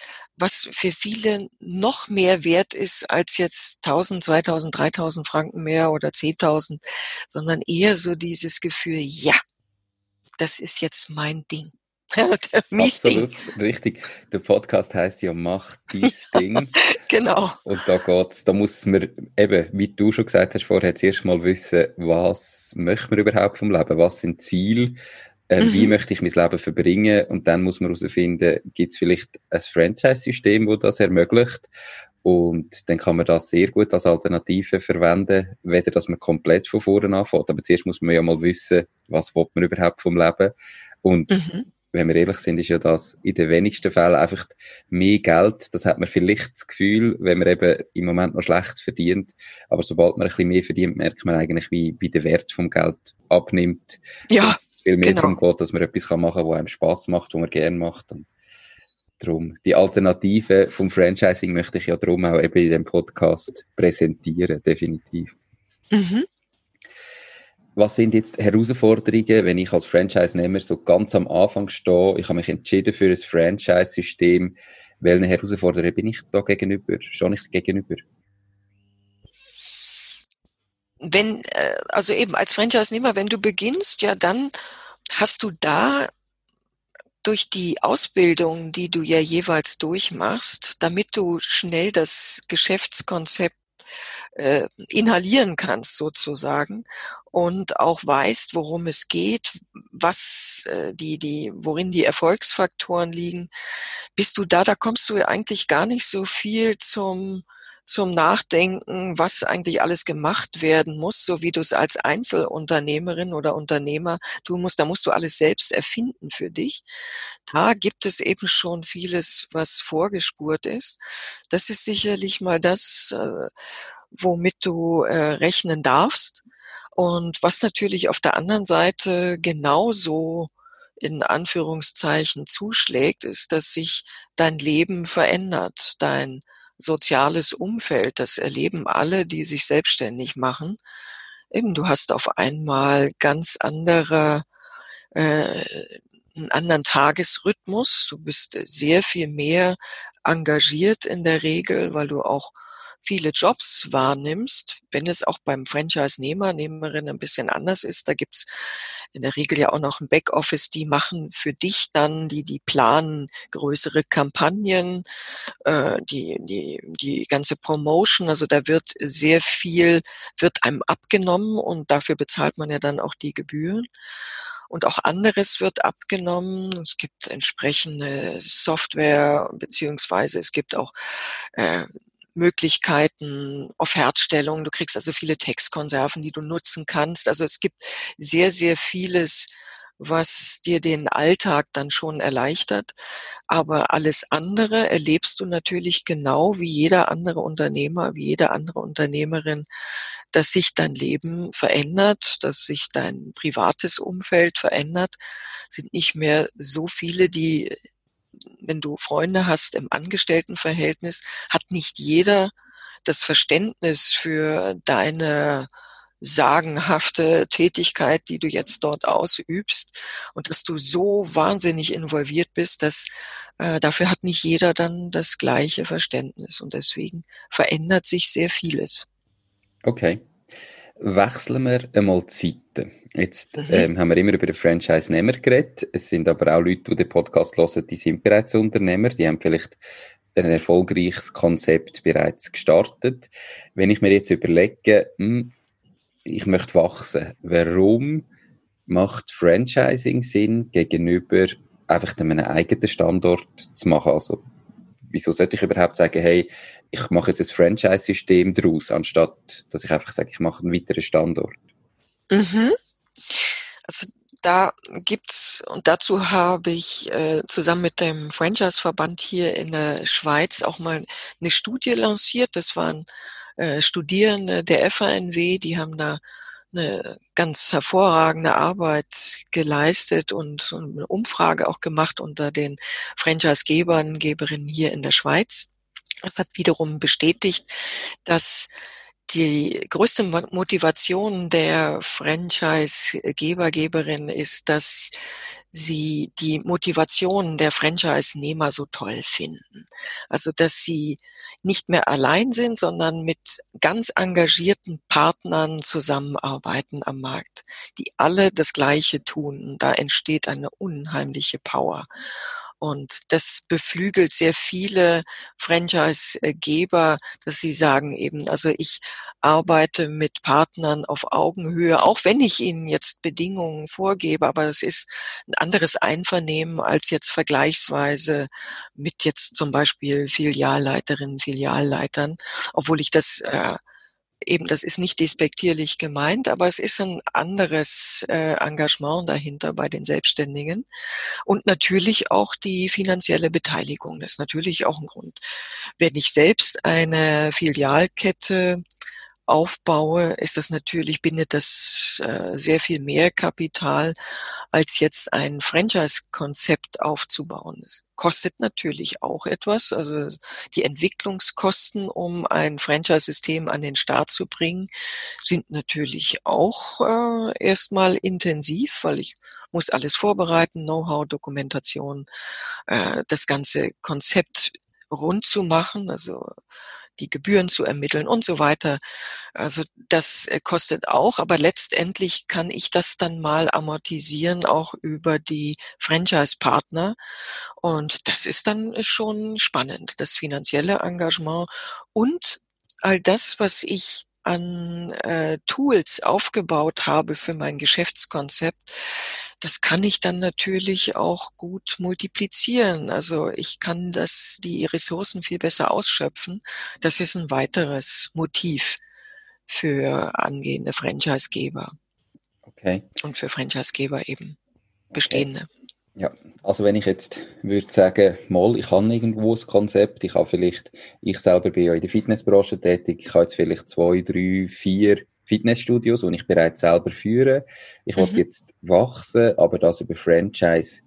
was für viele noch mehr wert ist als jetzt 1000, 2000, 3000 Franken mehr oder 10.000, sondern eher so dieses Gefühl, ja, das ist jetzt mein Ding. [LAUGHS] Absolut, richtig. Der Podcast heißt ja Mach dies [LAUGHS] Ding. genau. Und da geht's, da muss man eben, wie du schon gesagt hast vorher, zuerst mal wissen, was möchte man überhaupt vom Leben? Was sind Ziele? Äh, mhm. Wie möchte ich mein Leben verbringen? Und dann muss man herausfinden, gibt es vielleicht ein Franchise-System, das das ermöglicht? Und dann kann man das sehr gut als Alternative verwenden, weder dass man komplett von vorne anfängt. Aber zuerst muss man ja mal wissen, was will man überhaupt vom Leben? Und mhm wenn wir ehrlich sind, ist ja das in den wenigsten Fällen einfach mehr Geld. Das hat man vielleicht das Gefühl, wenn man eben im Moment noch schlecht verdient. Aber sobald man ein bisschen mehr verdient, merkt man eigentlich, wie, wie der Wert vom Geld abnimmt. Ja. Viel mehr genau. darum geht, dass man etwas machen kann, was einem Spaß macht, was man gerne macht. Und darum, die Alternative vom Franchising möchte ich ja darum auch eben in dem Podcast präsentieren, definitiv. Mhm was sind jetzt Herausforderungen, wenn ich als Franchise-Nehmer so ganz am Anfang stehe, ich habe mich entschieden für ein Franchise-System, welche Herausforderungen bin ich da gegenüber, stehe ich gegenüber? Wenn, äh, also eben als Franchise-Nehmer, wenn du beginnst, ja, dann hast du da durch die Ausbildung, die du ja jeweils durchmachst, damit du schnell das Geschäftskonzept äh, inhalieren kannst sozusagen und auch weißt, worum es geht, was äh, die, die, worin die Erfolgsfaktoren liegen, bist du da, da kommst du eigentlich gar nicht so viel zum zum Nachdenken, was eigentlich alles gemacht werden muss, so wie du es als Einzelunternehmerin oder Unternehmer tun musst. Da musst du alles selbst erfinden für dich. Da gibt es eben schon vieles, was vorgespurt ist. Das ist sicherlich mal das, äh, womit du äh, rechnen darfst. Und was natürlich auf der anderen Seite genauso in Anführungszeichen zuschlägt, ist, dass sich dein Leben verändert, dein soziales Umfeld, das erleben alle, die sich selbstständig machen. Eben, du hast auf einmal ganz andere, äh, einen anderen Tagesrhythmus. Du bist sehr viel mehr engagiert in der Regel, weil du auch viele Jobs wahrnimmst, wenn es auch beim Franchise-Nehmer, Nehmerin ein bisschen anders ist, da gibt's in der Regel ja auch noch ein Backoffice, die machen für dich dann, die, die planen größere Kampagnen, äh, die, die, die ganze Promotion, also da wird sehr viel, wird einem abgenommen und dafür bezahlt man ja dann auch die Gebühren. Und auch anderes wird abgenommen. Es gibt entsprechende Software, beziehungsweise es gibt auch äh, Möglichkeiten, Offertstellung. Du kriegst also viele Textkonserven, die du nutzen kannst. Also es gibt sehr, sehr vieles, was dir den Alltag dann schon erleichtert. Aber alles andere erlebst du natürlich genau wie jeder andere Unternehmer, wie jede andere Unternehmerin, dass sich dein Leben verändert, dass sich dein privates Umfeld verändert. Es sind nicht mehr so viele, die wenn du Freunde hast im Angestelltenverhältnis, hat nicht jeder das Verständnis für deine sagenhafte Tätigkeit, die du jetzt dort ausübst und dass du so wahnsinnig involviert bist, dass äh, dafür hat nicht jeder dann das gleiche Verständnis und deswegen verändert sich sehr vieles. Okay. Wechseln wir einmal Zeiten. Jetzt ähm, haben wir immer über den Franchise-Nehmer geredet. Es sind aber auch Leute, die den Podcast hören, die sind bereits Unternehmer. Die haben vielleicht ein erfolgreiches Konzept bereits gestartet. Wenn ich mir jetzt überlege, hm, ich möchte wachsen, warum macht Franchising Sinn gegenüber einfach einem eigenen Standort zu machen? Also, wieso sollte ich überhaupt sagen, hey, ich mache jetzt ein Franchise-System daraus, anstatt dass ich einfach sage, ich mache einen weiteren Standort? Mhm. Also da gibt's und dazu habe ich äh, zusammen mit dem Franchise-Verband hier in der Schweiz auch mal eine Studie lanciert. Das waren äh, Studierende der FANW, die haben da eine ganz hervorragende Arbeit geleistet und, eine Umfrage auch gemacht unter den Franchise-Gebern, Geberinnen hier in der Schweiz. Das hat wiederum bestätigt, dass die größte Motivation der Franchise-Geber, Geberin ist, dass sie die Motivation der Franchise-Nehmer so toll finden. Also, dass sie nicht mehr allein sind, sondern mit ganz engagierten Partnern zusammenarbeiten am Markt, die alle das Gleiche tun. Da entsteht eine unheimliche Power. Und das beflügelt sehr viele Franchise-Geber, dass sie sagen eben, also ich arbeite mit Partnern auf Augenhöhe, auch wenn ich ihnen jetzt Bedingungen vorgebe, aber es ist ein anderes Einvernehmen als jetzt vergleichsweise mit jetzt zum Beispiel Filialleiterinnen, Filialleitern, obwohl ich das äh, eben, das ist nicht despektierlich gemeint, aber es ist ein anderes äh, Engagement dahinter bei den Selbstständigen. Und natürlich auch die finanzielle Beteiligung. Das ist natürlich auch ein Grund. Wenn ich selbst eine Filialkette aufbaue, ist das natürlich, bindet das äh, sehr viel mehr Kapital, als jetzt ein Franchise-Konzept aufzubauen. Es kostet natürlich auch etwas. Also die Entwicklungskosten, um ein Franchise-System an den Start zu bringen, sind natürlich auch äh, erstmal intensiv, weil ich muss alles vorbereiten, Know-how, Dokumentation, äh, das ganze Konzept rund zu machen, also die Gebühren zu ermitteln und so weiter. Also das äh, kostet auch, aber letztendlich kann ich das dann mal amortisieren, auch über die Franchise-Partner. Und das ist dann schon spannend, das finanzielle Engagement und all das, was ich an äh, Tools aufgebaut habe für mein Geschäftskonzept, das kann ich dann natürlich auch gut multiplizieren. Also ich kann das, die Ressourcen viel besser ausschöpfen. Das ist ein weiteres Motiv für angehende Franchisegeber. Okay. Und für Franchisegeber eben bestehende. Okay. Ja, also wenn ich jetzt würde sagen, mal, ich habe irgendwo ein Konzept, ich habe vielleicht, ich selber bin ja in der Fitnessbranche tätig, ich habe jetzt vielleicht zwei, drei, vier Fitnessstudios, die ich bereits selber führe. Ich mhm. will jetzt wachsen, aber das über Franchise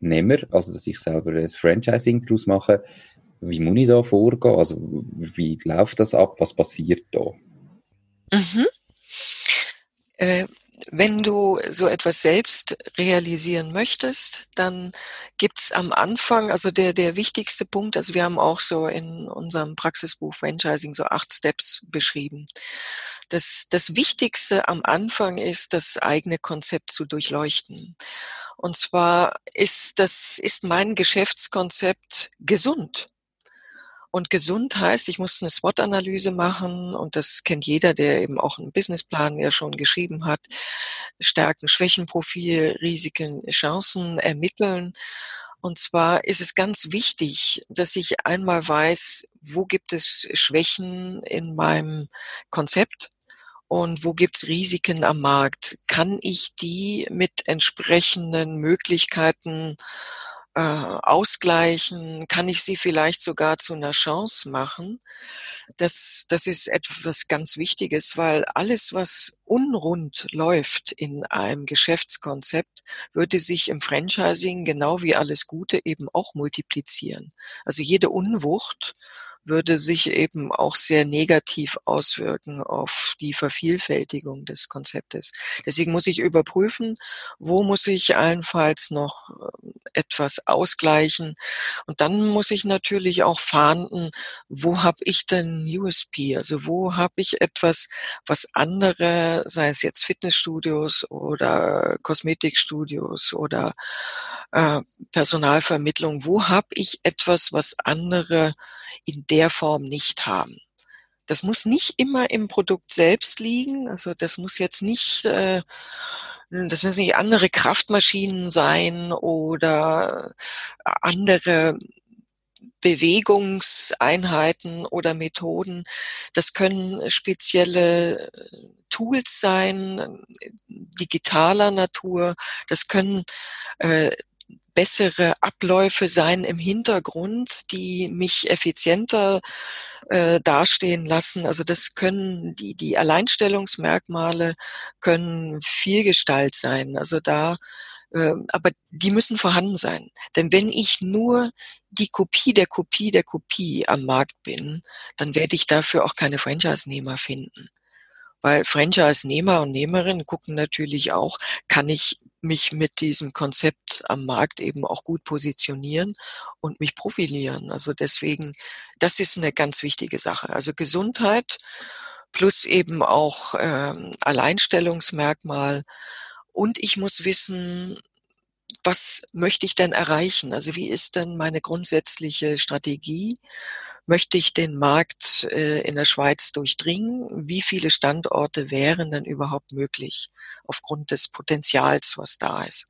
nehmer, also dass ich selber ein Franchising daraus mache. Wie muss ich da vorgehen? Also wie läuft das ab? Was passiert da? Mhm. Äh, wenn du so etwas selbst realisieren möchtest, dann gibt's am Anfang, also der, der wichtigste Punkt, also wir haben auch so in unserem Praxisbuch Franchising so acht Steps beschrieben. Das, das Wichtigste am Anfang ist, das eigene Konzept zu durchleuchten. Und zwar ist das, ist mein Geschäftskonzept gesund. Und gesund heißt, ich muss eine SWOT-Analyse machen und das kennt jeder, der eben auch einen Businessplan ja schon geschrieben hat. Stärken, Schwächenprofil, Risiken, Chancen ermitteln. Und zwar ist es ganz wichtig, dass ich einmal weiß, wo gibt es Schwächen in meinem Konzept und wo gibt's Risiken am Markt. Kann ich die mit entsprechenden Möglichkeiten äh, ausgleichen? Kann ich sie vielleicht sogar zu einer Chance machen? Das, das ist etwas ganz Wichtiges, weil alles, was unrund läuft in einem Geschäftskonzept, würde sich im Franchising genau wie alles Gute eben auch multiplizieren. Also jede Unwucht würde sich eben auch sehr negativ auswirken auf die Vervielfältigung des Konzeptes. Deswegen muss ich überprüfen, wo muss ich allenfalls noch ähm, etwas ausgleichen. Und dann muss ich natürlich auch fahnden, wo habe ich denn USP? Also wo habe ich etwas, was andere, sei es jetzt Fitnessstudios oder Kosmetikstudios oder äh, Personalvermittlung, wo habe ich etwas, was andere in der Form nicht haben. Das muss nicht immer im Produkt selbst liegen. Also das muss jetzt nicht, äh, das müssen nicht andere Kraftmaschinen sein oder andere Bewegungseinheiten oder Methoden. Das können spezielle Tools sein, digitaler Natur. Das können äh, bessere Abläufe sein im Hintergrund, die mich effizienter äh, dastehen lassen. Also das können die, die Alleinstellungsmerkmale können Vielgestalt sein. Also da, äh, aber die müssen vorhanden sein. Denn wenn ich nur die Kopie der Kopie der Kopie am Markt bin, dann werde ich dafür auch keine Franchise-Nehmer finden. Weil Franchise-Nehmer und Nehmerinnen gucken natürlich auch, kann ich mich mit diesem Konzept am Markt eben auch gut positionieren und mich profilieren. Also deswegen, das ist eine ganz wichtige Sache. Also Gesundheit plus eben auch ähm, Alleinstellungsmerkmal. Und ich muss wissen, was möchte ich denn erreichen? Also wie ist denn meine grundsätzliche Strategie? Möchte ich den Markt äh, in der Schweiz durchdringen? Wie viele Standorte wären denn überhaupt möglich aufgrund des Potenzials, was da ist?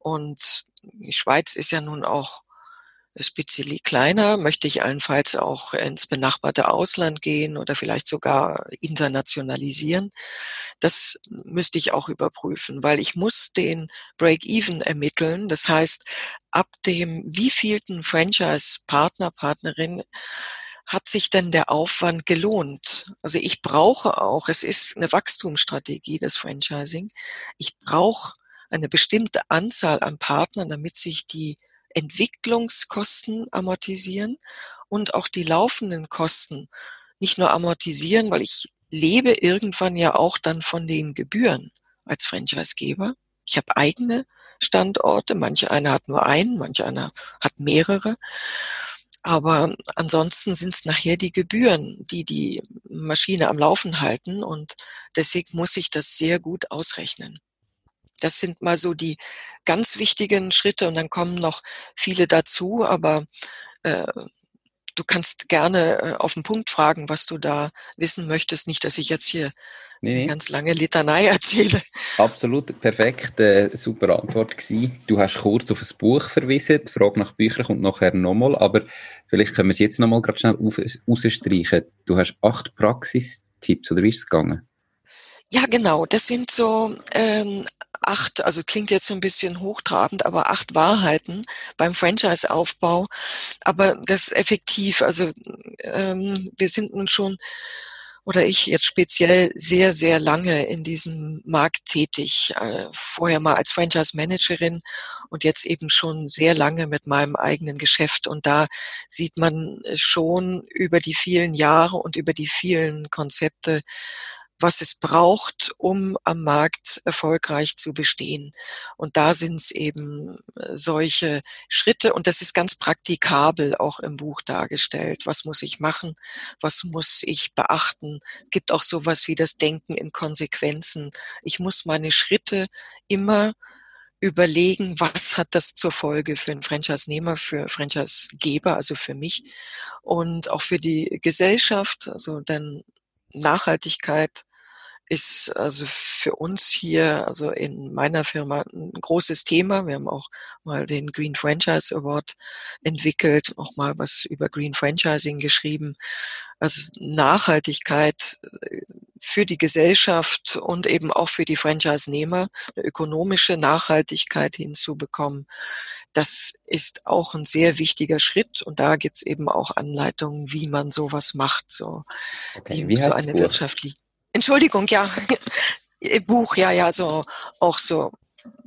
Und die Schweiz ist ja nun auch speziell kleiner, möchte ich allenfalls auch ins benachbarte Ausland gehen oder vielleicht sogar internationalisieren. Das müsste ich auch überprüfen, weil ich muss den Break-Even ermitteln. Das heißt, ab dem wievielten Franchise-Partner, Partnerin hat sich denn der Aufwand gelohnt? Also ich brauche auch, es ist eine Wachstumsstrategie des Franchising, ich brauche eine bestimmte Anzahl an Partnern, damit sich die Entwicklungskosten amortisieren und auch die laufenden Kosten nicht nur amortisieren, weil ich lebe irgendwann ja auch dann von den Gebühren als Franchisegeber. Ich habe eigene Standorte, manche einer hat nur einen, manche einer hat mehrere. Aber ansonsten sind es nachher die Gebühren, die die Maschine am Laufen halten und deswegen muss ich das sehr gut ausrechnen. Das sind mal so die ganz wichtigen Schritte und dann kommen noch viele dazu, aber äh, du kannst gerne äh, auf den Punkt fragen, was du da wissen möchtest. Nicht, dass ich jetzt hier nee, eine ganz lange Litanei [LAUGHS] erzähle. Absolut perfekt, äh, super Antwort gewesen. Du hast kurz auf ein Buch verwiesen, die Frage nach Büchern kommt nachher nochmal, aber vielleicht können wir es jetzt nochmal gerade schnell rausstreichen. Du hast acht Praxistipps, oder wie ist es gegangen? Ja, genau. Das sind so ähm, acht, also klingt jetzt so ein bisschen hochtrabend, aber acht Wahrheiten beim Franchise-Aufbau. Aber das ist effektiv. Also ähm, wir sind nun schon oder ich jetzt speziell sehr, sehr lange in diesem Markt tätig. Äh, vorher mal als Franchise-Managerin und jetzt eben schon sehr lange mit meinem eigenen Geschäft. Und da sieht man schon über die vielen Jahre und über die vielen Konzepte, was es braucht, um am Markt erfolgreich zu bestehen. Und da sind es eben äh, solche Schritte und das ist ganz praktikabel auch im Buch dargestellt. Was muss ich machen? Was muss ich beachten? Es gibt auch sowas wie das Denken in Konsequenzen. Ich muss meine Schritte immer überlegen, was hat das zur Folge für einen Franchise-Nehmer, für Franchise-Geber, also für mich und auch für die Gesellschaft. Also denn Nachhaltigkeit ist also für uns hier, also in meiner Firma, ein großes Thema. Wir haben auch mal den Green Franchise Award entwickelt, auch mal was über Green Franchising geschrieben. Also Nachhaltigkeit äh, für die Gesellschaft und eben auch für die Franchise-Nehmer, eine ökonomische Nachhaltigkeit hinzubekommen. Das ist auch ein sehr wichtiger Schritt und da gibt's eben auch Anleitungen, wie man sowas macht, so okay, wie, so eine wirtschaftliche Entschuldigung, ja. [LAUGHS] Buch, ja, ja, so auch so,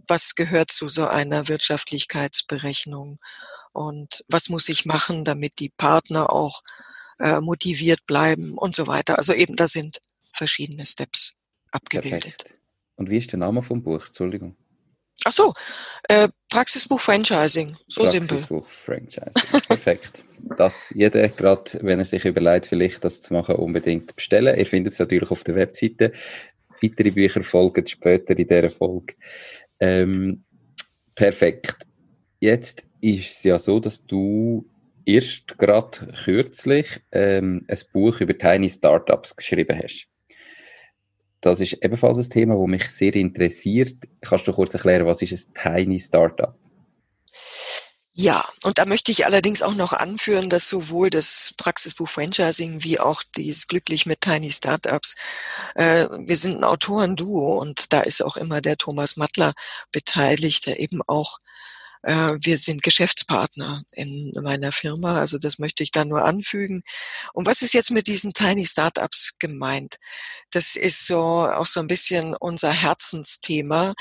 was gehört zu so einer Wirtschaftlichkeitsberechnung und was muss ich machen, damit die Partner auch äh, motiviert bleiben und so weiter. Also eben, da sind verschiedene Steps abgebildet. Perfekt. Und wie ist der Name vom Buch? Entschuldigung. Ach so, äh, Praxisbuch Franchising, so simpel. Praxisbuch Franchising, perfekt. Dass jeder gerade, wenn er sich überlegt, vielleicht das zu machen, unbedingt bestellen. Ihr findet es natürlich auf der Webseite. Weitere Bücher folgen später in dieser Folge. Ähm, perfekt. Jetzt ist es ja so, dass du erst gerade kürzlich ähm, ein Buch über Tiny Startups geschrieben hast. Das ist ebenfalls ein Thema, das mich sehr interessiert. Kannst du kurz erklären, was ist ein Tiny Startup? Ja, und da möchte ich allerdings auch noch anführen, dass sowohl das Praxisbuch Franchising wie auch dieses Glücklich mit Tiny Startups, äh, wir sind ein Autorenduo und da ist auch immer der Thomas Mattler beteiligt, der eben auch äh, wir sind Geschäftspartner in meiner Firma, also das möchte ich da nur anfügen. Und was ist jetzt mit diesen Tiny Startups gemeint? Das ist so auch so ein bisschen unser Herzensthema.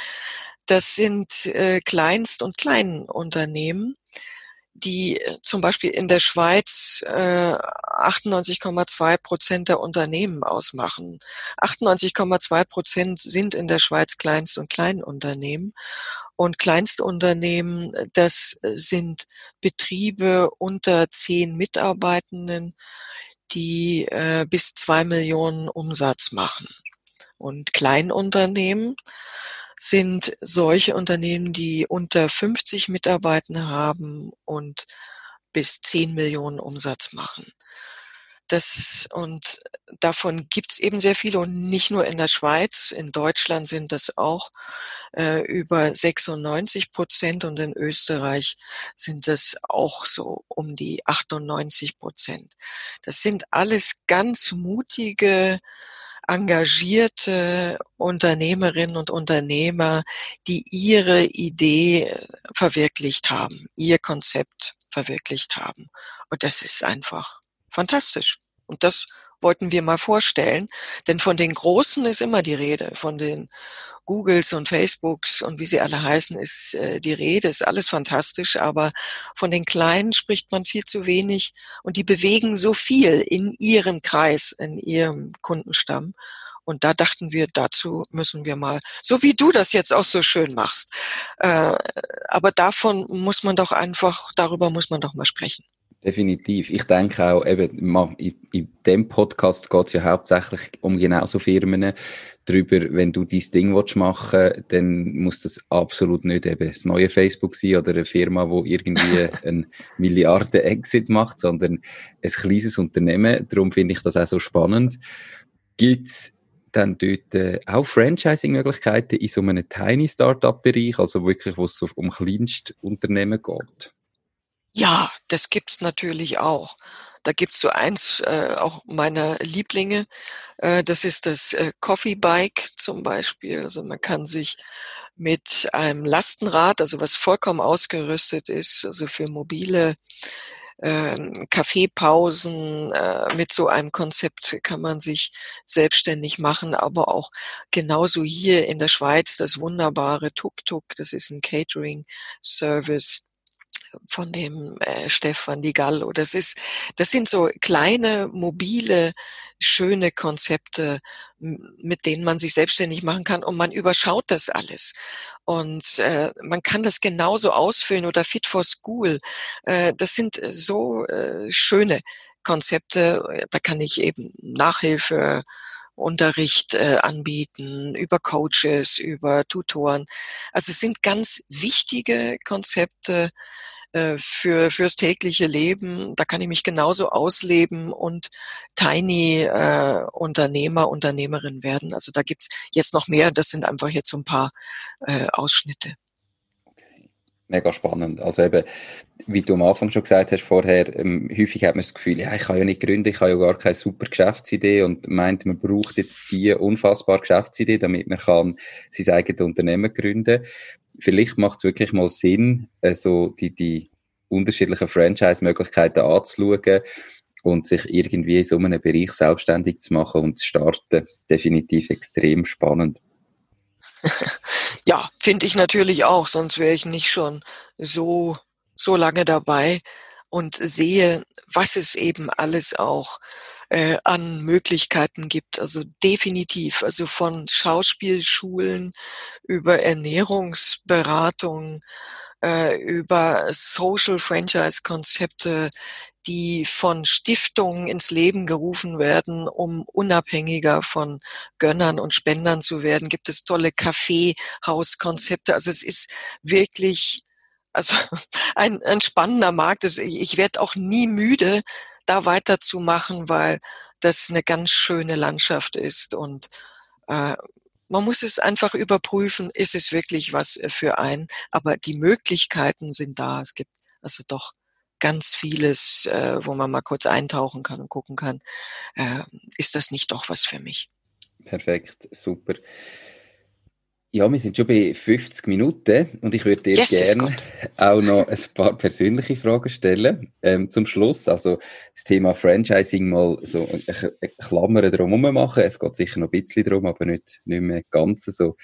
Das sind äh, Kleinst- und Kleinunternehmen, die äh, zum Beispiel in der Schweiz äh, 98,2 Prozent der Unternehmen ausmachen. 98,2 Prozent sind in der Schweiz Kleinst- und Kleinunternehmen. Und Kleinstunternehmen, das sind Betriebe unter zehn Mitarbeitenden, die äh, bis zwei Millionen Umsatz machen. Und Kleinunternehmen, sind solche Unternehmen, die unter 50 Mitarbeiter haben und bis 10 Millionen Umsatz machen. Das, und davon gibt's eben sehr viele und nicht nur in der Schweiz. In Deutschland sind das auch äh, über 96 Prozent und in Österreich sind das auch so um die 98 Prozent. Das sind alles ganz mutige engagierte Unternehmerinnen und Unternehmer, die ihre Idee verwirklicht haben, ihr Konzept verwirklicht haben. Und das ist einfach fantastisch. Und das wollten wir mal vorstellen, denn von den Großen ist immer die Rede, von den Googles und Facebooks und wie sie alle heißen, ist äh, die Rede, ist alles fantastisch, aber von den Kleinen spricht man viel zu wenig und die bewegen so viel in ihrem Kreis, in ihrem Kundenstamm. Und da dachten wir, dazu müssen wir mal, so wie du das jetzt auch so schön machst. Äh, aber davon muss man doch einfach, darüber muss man doch mal sprechen. Definitiv. Ich denke auch, eben, in, dem Podcast geht es ja hauptsächlich um genau so Firmen drüber, wenn du dein Ding willst machen dann muss das absolut nicht eben das neue Facebook sein oder eine Firma, wo irgendwie [LAUGHS] ein Milliarden-Exit macht, sondern ein kleines Unternehmen. Darum finde ich das auch so spannend. Gibt es dann dort äh, auch Franchising-Möglichkeiten in so einem Tiny Startup-Bereich, also wirklich, wo es um Kleinstunternehmen geht? Ja, das gibt's natürlich auch. Da gibt's so eins äh, auch meiner Lieblinge. Äh, das ist das äh, Coffee Bike zum Beispiel. Also man kann sich mit einem Lastenrad, also was vollkommen ausgerüstet ist, also für mobile äh, Kaffeepausen, äh, mit so einem Konzept kann man sich selbstständig machen, aber auch genauso hier in der Schweiz das wunderbare Tuk-Tuk, das ist ein Catering-Service von dem äh, Stefan Di Gallo. Das ist, das sind so kleine, mobile, schöne Konzepte, mit denen man sich selbstständig machen kann und man überschaut das alles. Und äh, man kann das genauso ausfüllen oder Fit for School. Äh, das sind so äh, schöne Konzepte. Da kann ich eben Nachhilfe Unterricht äh, anbieten, über Coaches, über Tutoren. Also es sind ganz wichtige Konzepte, äh, für fürs tägliche Leben. Da kann ich mich genauso ausleben und Tiny äh, Unternehmer, Unternehmerin werden. Also da gibt's jetzt noch mehr. Das sind einfach jetzt so ein paar äh, Ausschnitte. Mega spannend. Also eben, wie du am Anfang schon gesagt hast vorher, ähm, häufig hat man das Gefühl, ja, ich kann ja nicht gründen, ich habe ja gar keine super Geschäftsidee und meint, man braucht jetzt die unfassbare Geschäftsidee, damit man kann sein eigenes Unternehmen gründen vielleicht macht es wirklich mal Sinn, äh, so die, die unterschiedlichen Franchise-Möglichkeiten anzuschauen und sich irgendwie in so einem Bereich selbstständig zu machen und zu starten. Definitiv extrem spannend. [LAUGHS] Ja, finde ich natürlich auch, sonst wäre ich nicht schon so, so lange dabei und sehe, was es eben alles auch äh, an Möglichkeiten gibt. Also definitiv, also von Schauspielschulen über Ernährungsberatung, äh, über Social Franchise Konzepte, die von Stiftungen ins Leben gerufen werden, um unabhängiger von Gönnern und Spendern zu werden. Gibt es tolle Kaffeehauskonzepte. Also es ist wirklich also [LAUGHS] ein, ein spannender Markt. Ich werde auch nie müde, da weiterzumachen, weil das eine ganz schöne Landschaft ist und äh, man muss es einfach überprüfen, ist es wirklich was für einen. Aber die Möglichkeiten sind da. Es gibt also doch ganz vieles, äh, wo man mal kurz eintauchen kann und gucken kann, äh, ist das nicht doch was für mich? Perfekt, super. Ja, wir sind schon bei 50 Minuten und ich würde dir yes, gerne [LAUGHS] auch noch ein paar persönliche Fragen stellen ähm, zum Schluss. Also das Thema Franchising mal so eine Klammer drum machen. Es geht sicher noch ein bisschen drum, aber nicht, nicht mehr ganz so.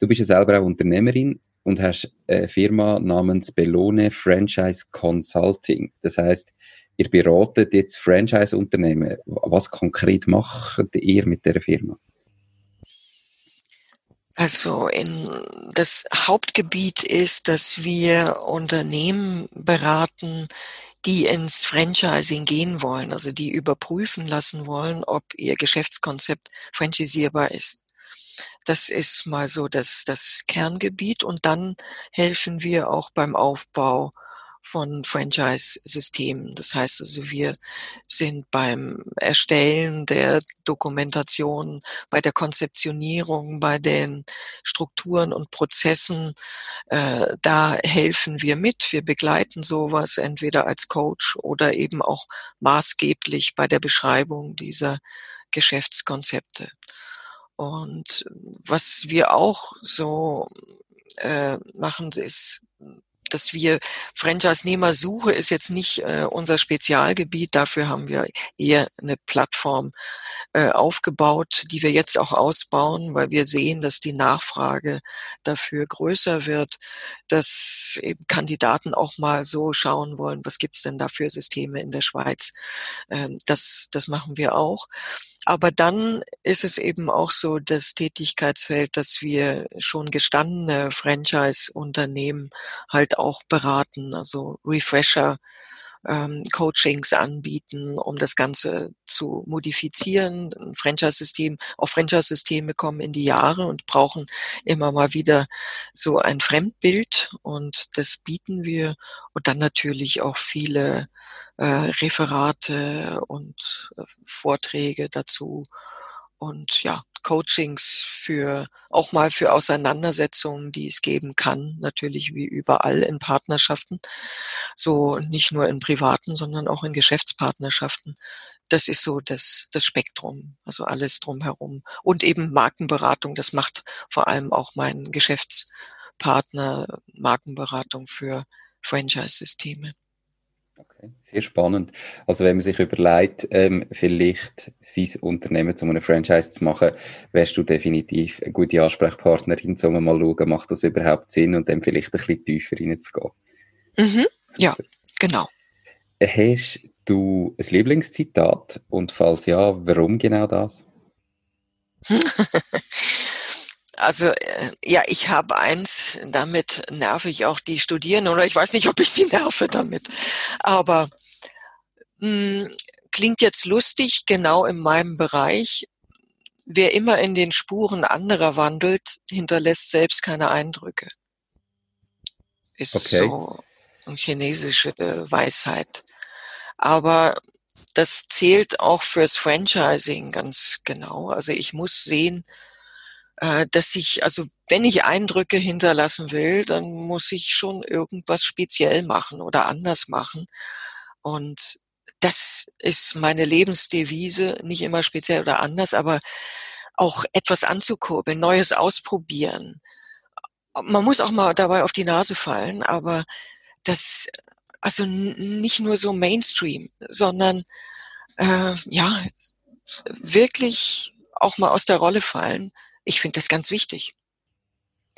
Du bist ja selber auch Unternehmerin und hast eine Firma namens Bellone Franchise Consulting. Das heißt, ihr beratet jetzt Franchise-Unternehmen. Was konkret macht ihr mit der Firma? Also in, das Hauptgebiet ist, dass wir Unternehmen beraten, die ins Franchising gehen wollen, also die überprüfen lassen wollen, ob ihr Geschäftskonzept franchisierbar ist. Das ist mal so das, das Kerngebiet und dann helfen wir auch beim Aufbau von Franchise-Systemen. Das heißt also, wir sind beim Erstellen der Dokumentation, bei der Konzeptionierung, bei den Strukturen und Prozessen. Äh, da helfen wir mit. Wir begleiten sowas entweder als Coach oder eben auch maßgeblich bei der Beschreibung dieser Geschäftskonzepte. Und was wir auch so äh, machen, ist dass wir Franchise-Nehmer-Suche ist jetzt nicht äh, unser Spezialgebiet. Dafür haben wir eher eine Plattform äh, aufgebaut, die wir jetzt auch ausbauen, weil wir sehen, dass die Nachfrage dafür größer wird, dass eben Kandidaten auch mal so schauen wollen, was gibt's denn da für Systeme in der Schweiz. Ähm, das, das machen wir auch. Aber dann ist es eben auch so das Tätigkeitsfeld, dass wir schon gestandene Franchise-Unternehmen halt auch beraten, also Refresher, ähm, Coachings anbieten, um das Ganze zu modifizieren. Ein Franchise-System, auch Franchise-Systeme kommen in die Jahre und brauchen immer mal wieder so ein Fremdbild und das bieten wir und dann natürlich auch viele äh, Referate und äh, Vorträge dazu und ja, Coachings für auch mal für Auseinandersetzungen, die es geben kann, natürlich wie überall in Partnerschaften, so nicht nur in privaten, sondern auch in Geschäftspartnerschaften. Das ist so das, das Spektrum, also alles drumherum. Und eben Markenberatung, das macht vor allem auch mein Geschäftspartner Markenberatung für Franchise-Systeme. Okay, sehr spannend. Also wenn man sich überlegt, ähm, vielleicht sein Unternehmen zu einem Franchise zu machen, wärst du definitiv eine gute Ansprechpartnerin, um mal schauen, macht das überhaupt Sinn und dann vielleicht ein bisschen tiefer reinzugehen. Mhm. Ja, genau. Hast du ein Lieblingszitat und falls ja, warum genau das? [LAUGHS] Also äh, ja, ich habe eins, damit nerve ich auch die Studierenden oder ich weiß nicht, ob ich sie [LAUGHS] nerve damit. Aber mh, hm, klingt jetzt lustig, genau in meinem Bereich. Wer immer in den Spuren anderer wandelt, hinterlässt selbst keine Eindrücke. Ist okay. so eine chinesische Weisheit. Aber das zählt auch fürs Franchising ganz genau. Also ich muss sehen, äh, dass ich, also wenn ich Eindrücke hinterlassen will, dann muss ich schon irgendwas speziell machen oder anders machen. Und das ist meine Lebensdevise, nicht immer speziell oder anders, aber auch etwas anzukurbeln, Neues ausprobieren. Man muss auch mal dabei auf die Nase fallen, aber das, also nicht nur so Mainstream, sondern äh, ja, wirklich auch mal aus der Rolle fallen ich finde das ganz wichtig.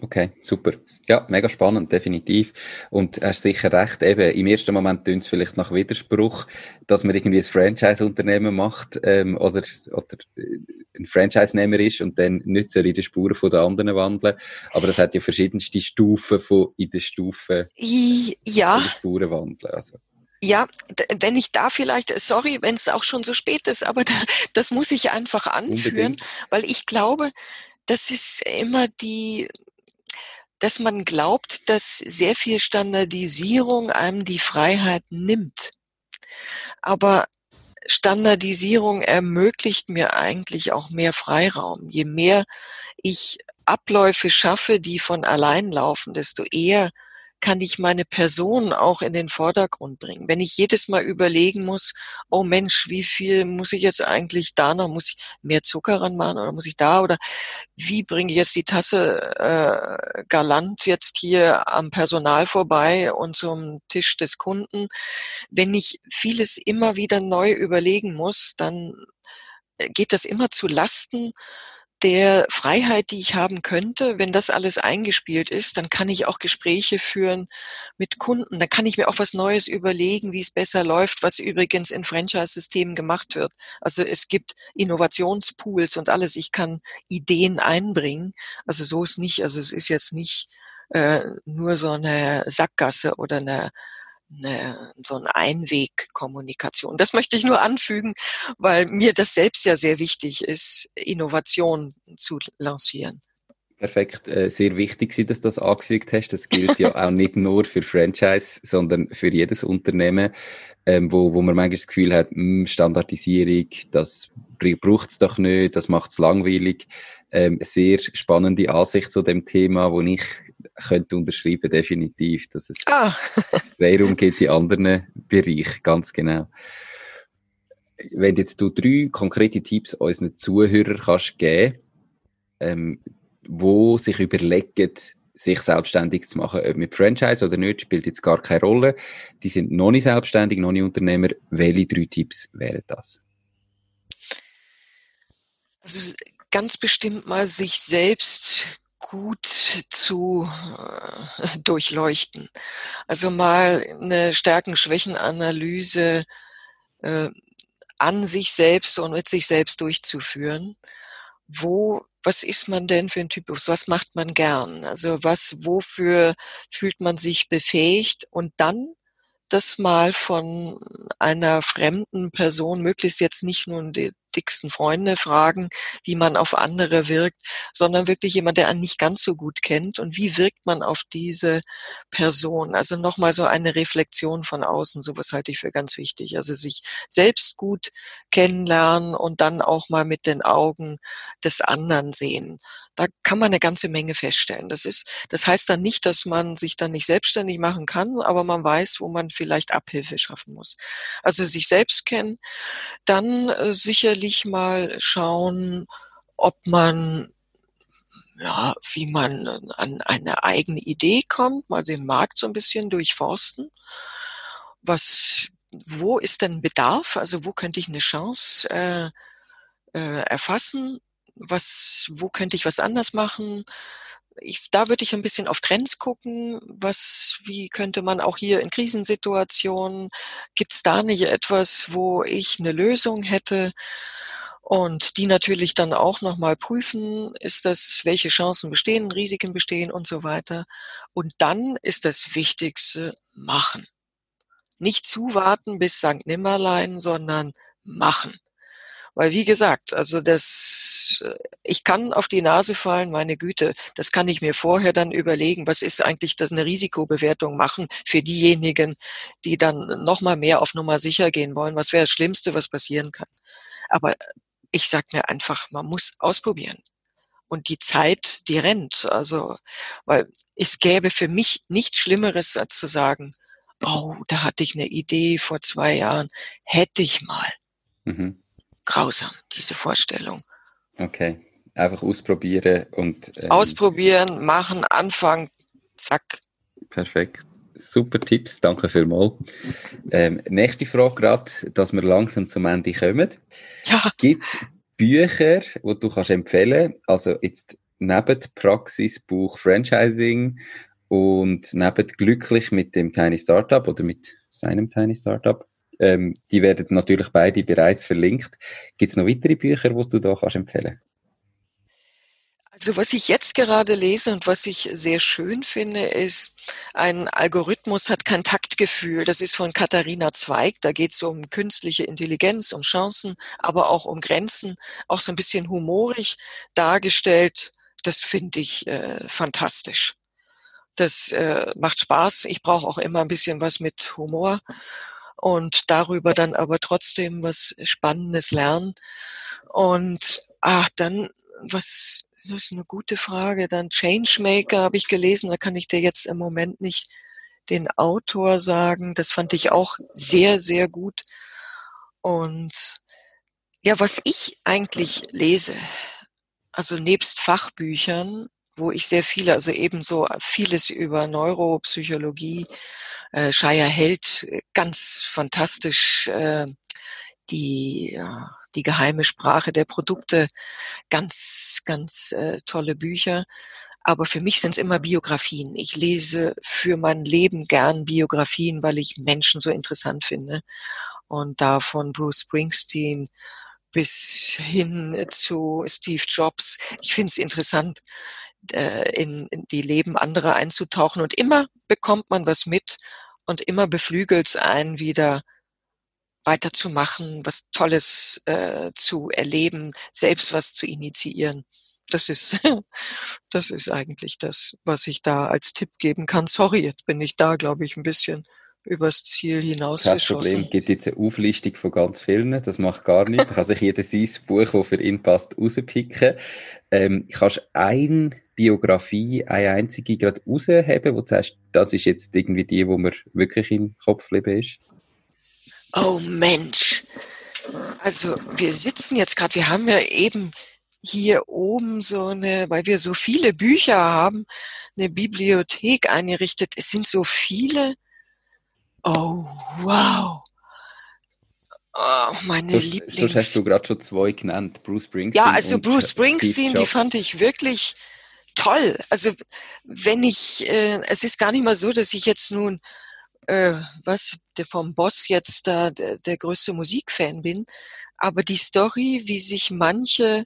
Okay, super. Ja, mega spannend, definitiv. Und hast sicher recht, eben, im ersten Moment tönt es vielleicht nach Widerspruch, dass man irgendwie ein Franchise-Unternehmen macht ähm, oder, oder äh, ein Franchise-Nehmer ist und dann nicht so in die Spuren von den anderen wandeln. Aber das hat ja verschiedenste Stufen von in den Stufen ja. in Spuren wandeln. Also. Ja, wenn ich da vielleicht, sorry, wenn es auch schon so spät ist, aber da, [LAUGHS] das muss ich einfach anführen, Unbedingt. weil ich glaube, das ist immer die, dass man glaubt, dass sehr viel Standardisierung einem die Freiheit nimmt. Aber Standardisierung ermöglicht mir eigentlich auch mehr Freiraum. Je mehr ich Abläufe schaffe, die von allein laufen, desto eher kann ich meine Person auch in den Vordergrund bringen. Wenn ich jedes Mal überlegen muss, oh Mensch, wie viel muss ich jetzt eigentlich da noch, muss ich mehr Zucker ranmachen oder muss ich da oder wie bringe ich jetzt die Tasse äh, galant jetzt hier am Personal vorbei und zum Tisch des Kunden. Wenn ich vieles immer wieder neu überlegen muss, dann geht das immer zu Lasten der Freiheit, die ich haben könnte, wenn das alles eingespielt ist, dann kann ich auch Gespräche führen mit Kunden. Dann kann ich mir auch was Neues überlegen, wie es besser läuft, was übrigens in Franchise-Systemen gemacht wird. Also es gibt Innovationspools und alles. Ich kann Ideen einbringen. Also so ist nicht, also es ist jetzt nicht äh, nur so eine Sackgasse oder eine eine, so eine Einwegkommunikation. Das möchte ich nur anfügen, weil mir das selbst ja sehr wichtig ist, Innovation zu lancieren. Perfekt, äh, sehr wichtig, dass du das angefügt hast. Das gilt ja [LAUGHS] auch nicht nur für Franchise, sondern für jedes Unternehmen, ähm, wo, wo man manchmal das Gefühl hat, hm, Standardisierung, das braucht es doch nicht, das macht es langweilig. Ähm, sehr spannende Ansicht zu dem Thema, wo ich könnte unterschreiben, definitiv, dass es ah. [LAUGHS] Freiraum gibt in anderen Bereichen, ganz genau. Wenn jetzt du drei konkrete Tipps unseren Zuhörern kannst geben, ähm, wo sich überlegen, sich selbstständig zu machen, ob mit Franchise oder nicht, spielt jetzt gar keine Rolle. Die sind noch nicht selbstständig, noch nicht Unternehmer. Welche drei Tipps wären das? Also ganz bestimmt mal sich selbst gut zu äh, [LAUGHS] durchleuchten. Also mal eine Stärken-Schwächen-Analyse äh, an sich selbst und mit sich selbst durchzuführen. Wo, was ist man denn für ein Typus? Was macht man gern? Also was, wofür fühlt man sich befähigt? Und dann das mal von einer fremden Person, möglichst jetzt nicht nur dicksten Freunde fragen, wie man auf andere wirkt, sondern wirklich jemand, der einen nicht ganz so gut kennt und wie wirkt man auf diese Person. Also nochmal so eine Reflexion von außen, sowas halte ich für ganz wichtig. Also sich selbst gut kennenlernen und dann auch mal mit den Augen des anderen sehen. Da kann man eine ganze Menge feststellen. Das ist, das heißt dann nicht, dass man sich dann nicht selbstständig machen kann, aber man weiß, wo man vielleicht Abhilfe schaffen muss. Also sich selbst kennen, dann äh, sicherlich mal schauen, ob man ja, wie man an eine eigene Idee kommt, mal den Markt so ein bisschen durchforsten. Was, wo ist denn Bedarf? Also wo könnte ich eine Chance äh, äh, erfassen? Was, wo könnte ich was anders machen? ich, da würde ich ein bisschen auf Trends gucken. Was, wie könnte man auch hier in Krisensituationen, gibt es da nicht etwas, wo ich eine Lösung hätte? Und die natürlich dann auch nochmal prüfen, ist das, welche Chancen bestehen, Risiken bestehen und so weiter. Und dann ist das Wichtigste machen. Nicht zuwarten bis St. Nimmerlein, sondern machen. Weil wie gesagt, also das, äh, ich kann auf die Nase fallen, meine Güte, das kann ich mir vorher dann überlegen, was ist eigentlich das eine Risikobewertung machen für diejenigen, die dann nochmal mehr auf Nummer sicher gehen wollen. Was wäre das Schlimmste, was passieren kann? Aber ich sag mir einfach, man muss ausprobieren. Und die Zeit, die rennt. Also, weil es gäbe für mich nichts Schlimmeres, als zu sagen, oh, da hatte ich eine Idee vor zwei Jahren, hätte ich mal. Mhm grausam, diese Vorstellung. Okay, einfach ausprobieren und. Ähm, ausprobieren, machen, anfangen, zack. Perfekt. Super Tipps, danke vielmals. Ähm, nächste Frage gerade, dass wir langsam zum Ende kommen. Ja. Gibt es Bücher, die du kannst empfehlen Also jetzt neben Praxisbuch Franchising und neben Glücklich mit dem Tiny Startup oder mit seinem Tiny Startup, ähm, die werden natürlich beide bereits verlinkt. Gibt es noch weitere Bücher, die du da kannst empfehlen also was ich jetzt gerade lese und was ich sehr schön finde, ist, ein Algorithmus hat kein Taktgefühl. Das ist von Katharina Zweig. Da geht es um künstliche Intelligenz, um Chancen, aber auch um Grenzen. Auch so ein bisschen humorig dargestellt. Das finde ich äh, fantastisch. Das äh, macht Spaß. Ich brauche auch immer ein bisschen was mit Humor und darüber dann aber trotzdem was Spannendes lernen. Und ach, dann, was, das ist eine gute Frage. Dann Changemaker habe ich gelesen, da kann ich dir jetzt im Moment nicht den Autor sagen. Das fand ich auch sehr, sehr gut. Und ja, was ich eigentlich lese, also nebst Fachbüchern, wo ich sehr viele, also ebenso vieles über Neuropsychologie, äh, Shire hält äh, ganz fantastisch äh, die, ja, die geheime Sprache der Produkte, ganz, ganz äh, tolle Bücher. Aber für mich sind es immer Biografien. Ich lese für mein Leben gern Biografien, weil ich Menschen so interessant finde. Und da von Bruce Springsteen bis hin zu Steve Jobs. Ich finde es interessant, äh, in, in die Leben anderer einzutauchen. Und immer bekommt man was mit und immer beflügelt es einen wieder weiterzumachen, was Tolles äh, zu erleben, selbst was zu initiieren. Das ist, [LAUGHS] das ist eigentlich das, was ich da als Tipp geben kann. Sorry, jetzt bin ich da, glaube ich, ein bisschen übers Ziel hinausgeschossen. Das Problem gibt jetzt eine Auflistung von ganz vielen, das macht gar nichts. Da kann sich jeder sein Buch, das für ihn passt, rauspicken. Ähm, kannst ein Biografie, eine einzige gerade rausheben, wo du sagst, das ist jetzt irgendwie die, wo mir wirklich im Kopf geblieben ist? Oh Mensch. Also wir sitzen jetzt gerade, wir haben ja eben hier oben so eine, weil wir so viele Bücher haben, eine Bibliothek eingerichtet. Es sind so viele. Oh, wow. Oh, meine so, Lieblings. So hast du gerade schon zwei genannt, Bruce Springsteen. Ja, also Bruce Springsteen, die fand ich wirklich toll. Also wenn ich, äh, es ist gar nicht mal so, dass ich jetzt nun, äh, was, der vom Boss jetzt da der, der größte Musikfan bin, aber die Story, wie sich manche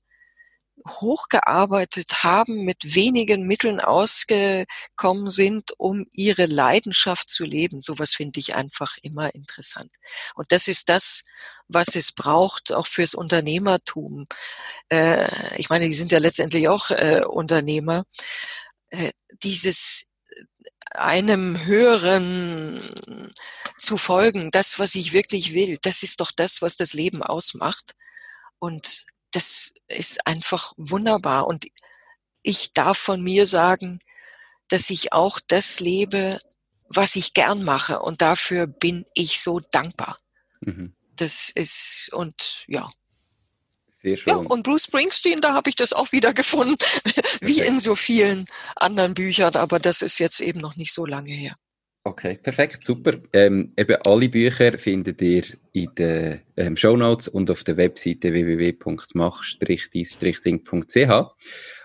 hochgearbeitet haben, mit wenigen Mitteln ausgekommen sind, um ihre Leidenschaft zu leben. Sowas finde ich einfach immer interessant. Und das ist das, was es braucht, auch fürs Unternehmertum. Äh, ich meine, die sind ja letztendlich auch äh, Unternehmer. Äh, dieses einem höheren zu folgen, das, was ich wirklich will, das ist doch das, was das Leben ausmacht. Und das ist einfach wunderbar. Und ich darf von mir sagen, dass ich auch das lebe, was ich gern mache. Und dafür bin ich so dankbar. Mhm. Das ist, und ja. Sehr schön. Ja, und Bruce Springsteen, da habe ich das auch wieder gefunden, [LAUGHS] wie in so vielen anderen Büchern, aber das ist jetzt eben noch nicht so lange her. Okay, perfekt, super. Ähm, eben alle Bücher findet ihr in den ähm, Show Notes und auf der Webseite www.mach-ding.ch.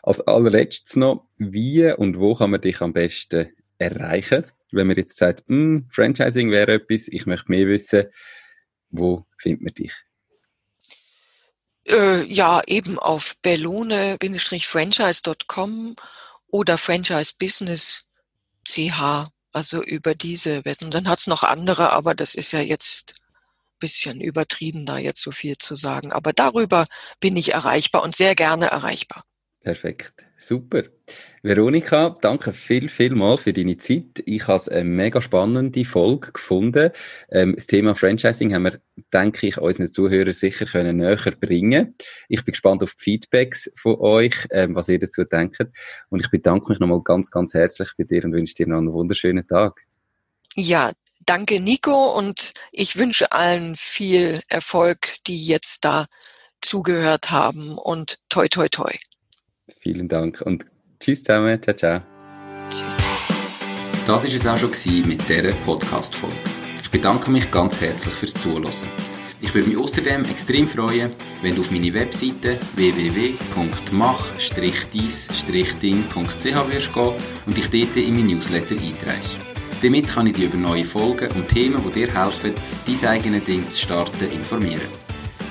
Als allerletztes noch, wie und wo kann man dich am besten erreichen? Wenn man jetzt sagt, hm, Franchising wäre etwas, ich möchte mehr wissen, wo findet man dich? Äh, ja, eben auf bellone-franchise.com oder Franchise Business CH, also über diese Wetten. Dann hat's noch andere, aber das ist ja jetzt bisschen übertrieben, da jetzt so viel zu sagen. Aber darüber bin ich erreichbar und sehr gerne erreichbar. Perfekt. Super. Veronika, danke viel, viel mal für deine Zeit. Ich habe es eine mega spannende Folge gefunden. Ähm, das Thema Franchising haben wir, denke ich, unseren Zuhörern sicher können näher bringen. Ich bin gespannt auf die Feedbacks von euch, ähm, was ihr dazu denkt. Und ich bedanke mich nochmal ganz, ganz herzlich bei dir und wünsche dir noch einen wunderschönen Tag. Ja, danke Nico und ich wünsche allen viel Erfolg, die jetzt da zugehört haben und toi, toi, toi. Vielen Dank und tschüss zusammen. Ciao, ciao. Tschüss. Das war es auch schon mit dieser Podcast-Folge. Ich bedanke mich ganz herzlich fürs Zuhören. Ich würde mich außerdem extrem freuen, wenn du auf meine Webseite www.mach-dies-ding.ch wirst gehen und dich dort in mein Newsletter einträgst. Damit kann ich dich über neue Folgen und Themen, die dir helfen, dein eigenes Ding zu starten, informieren.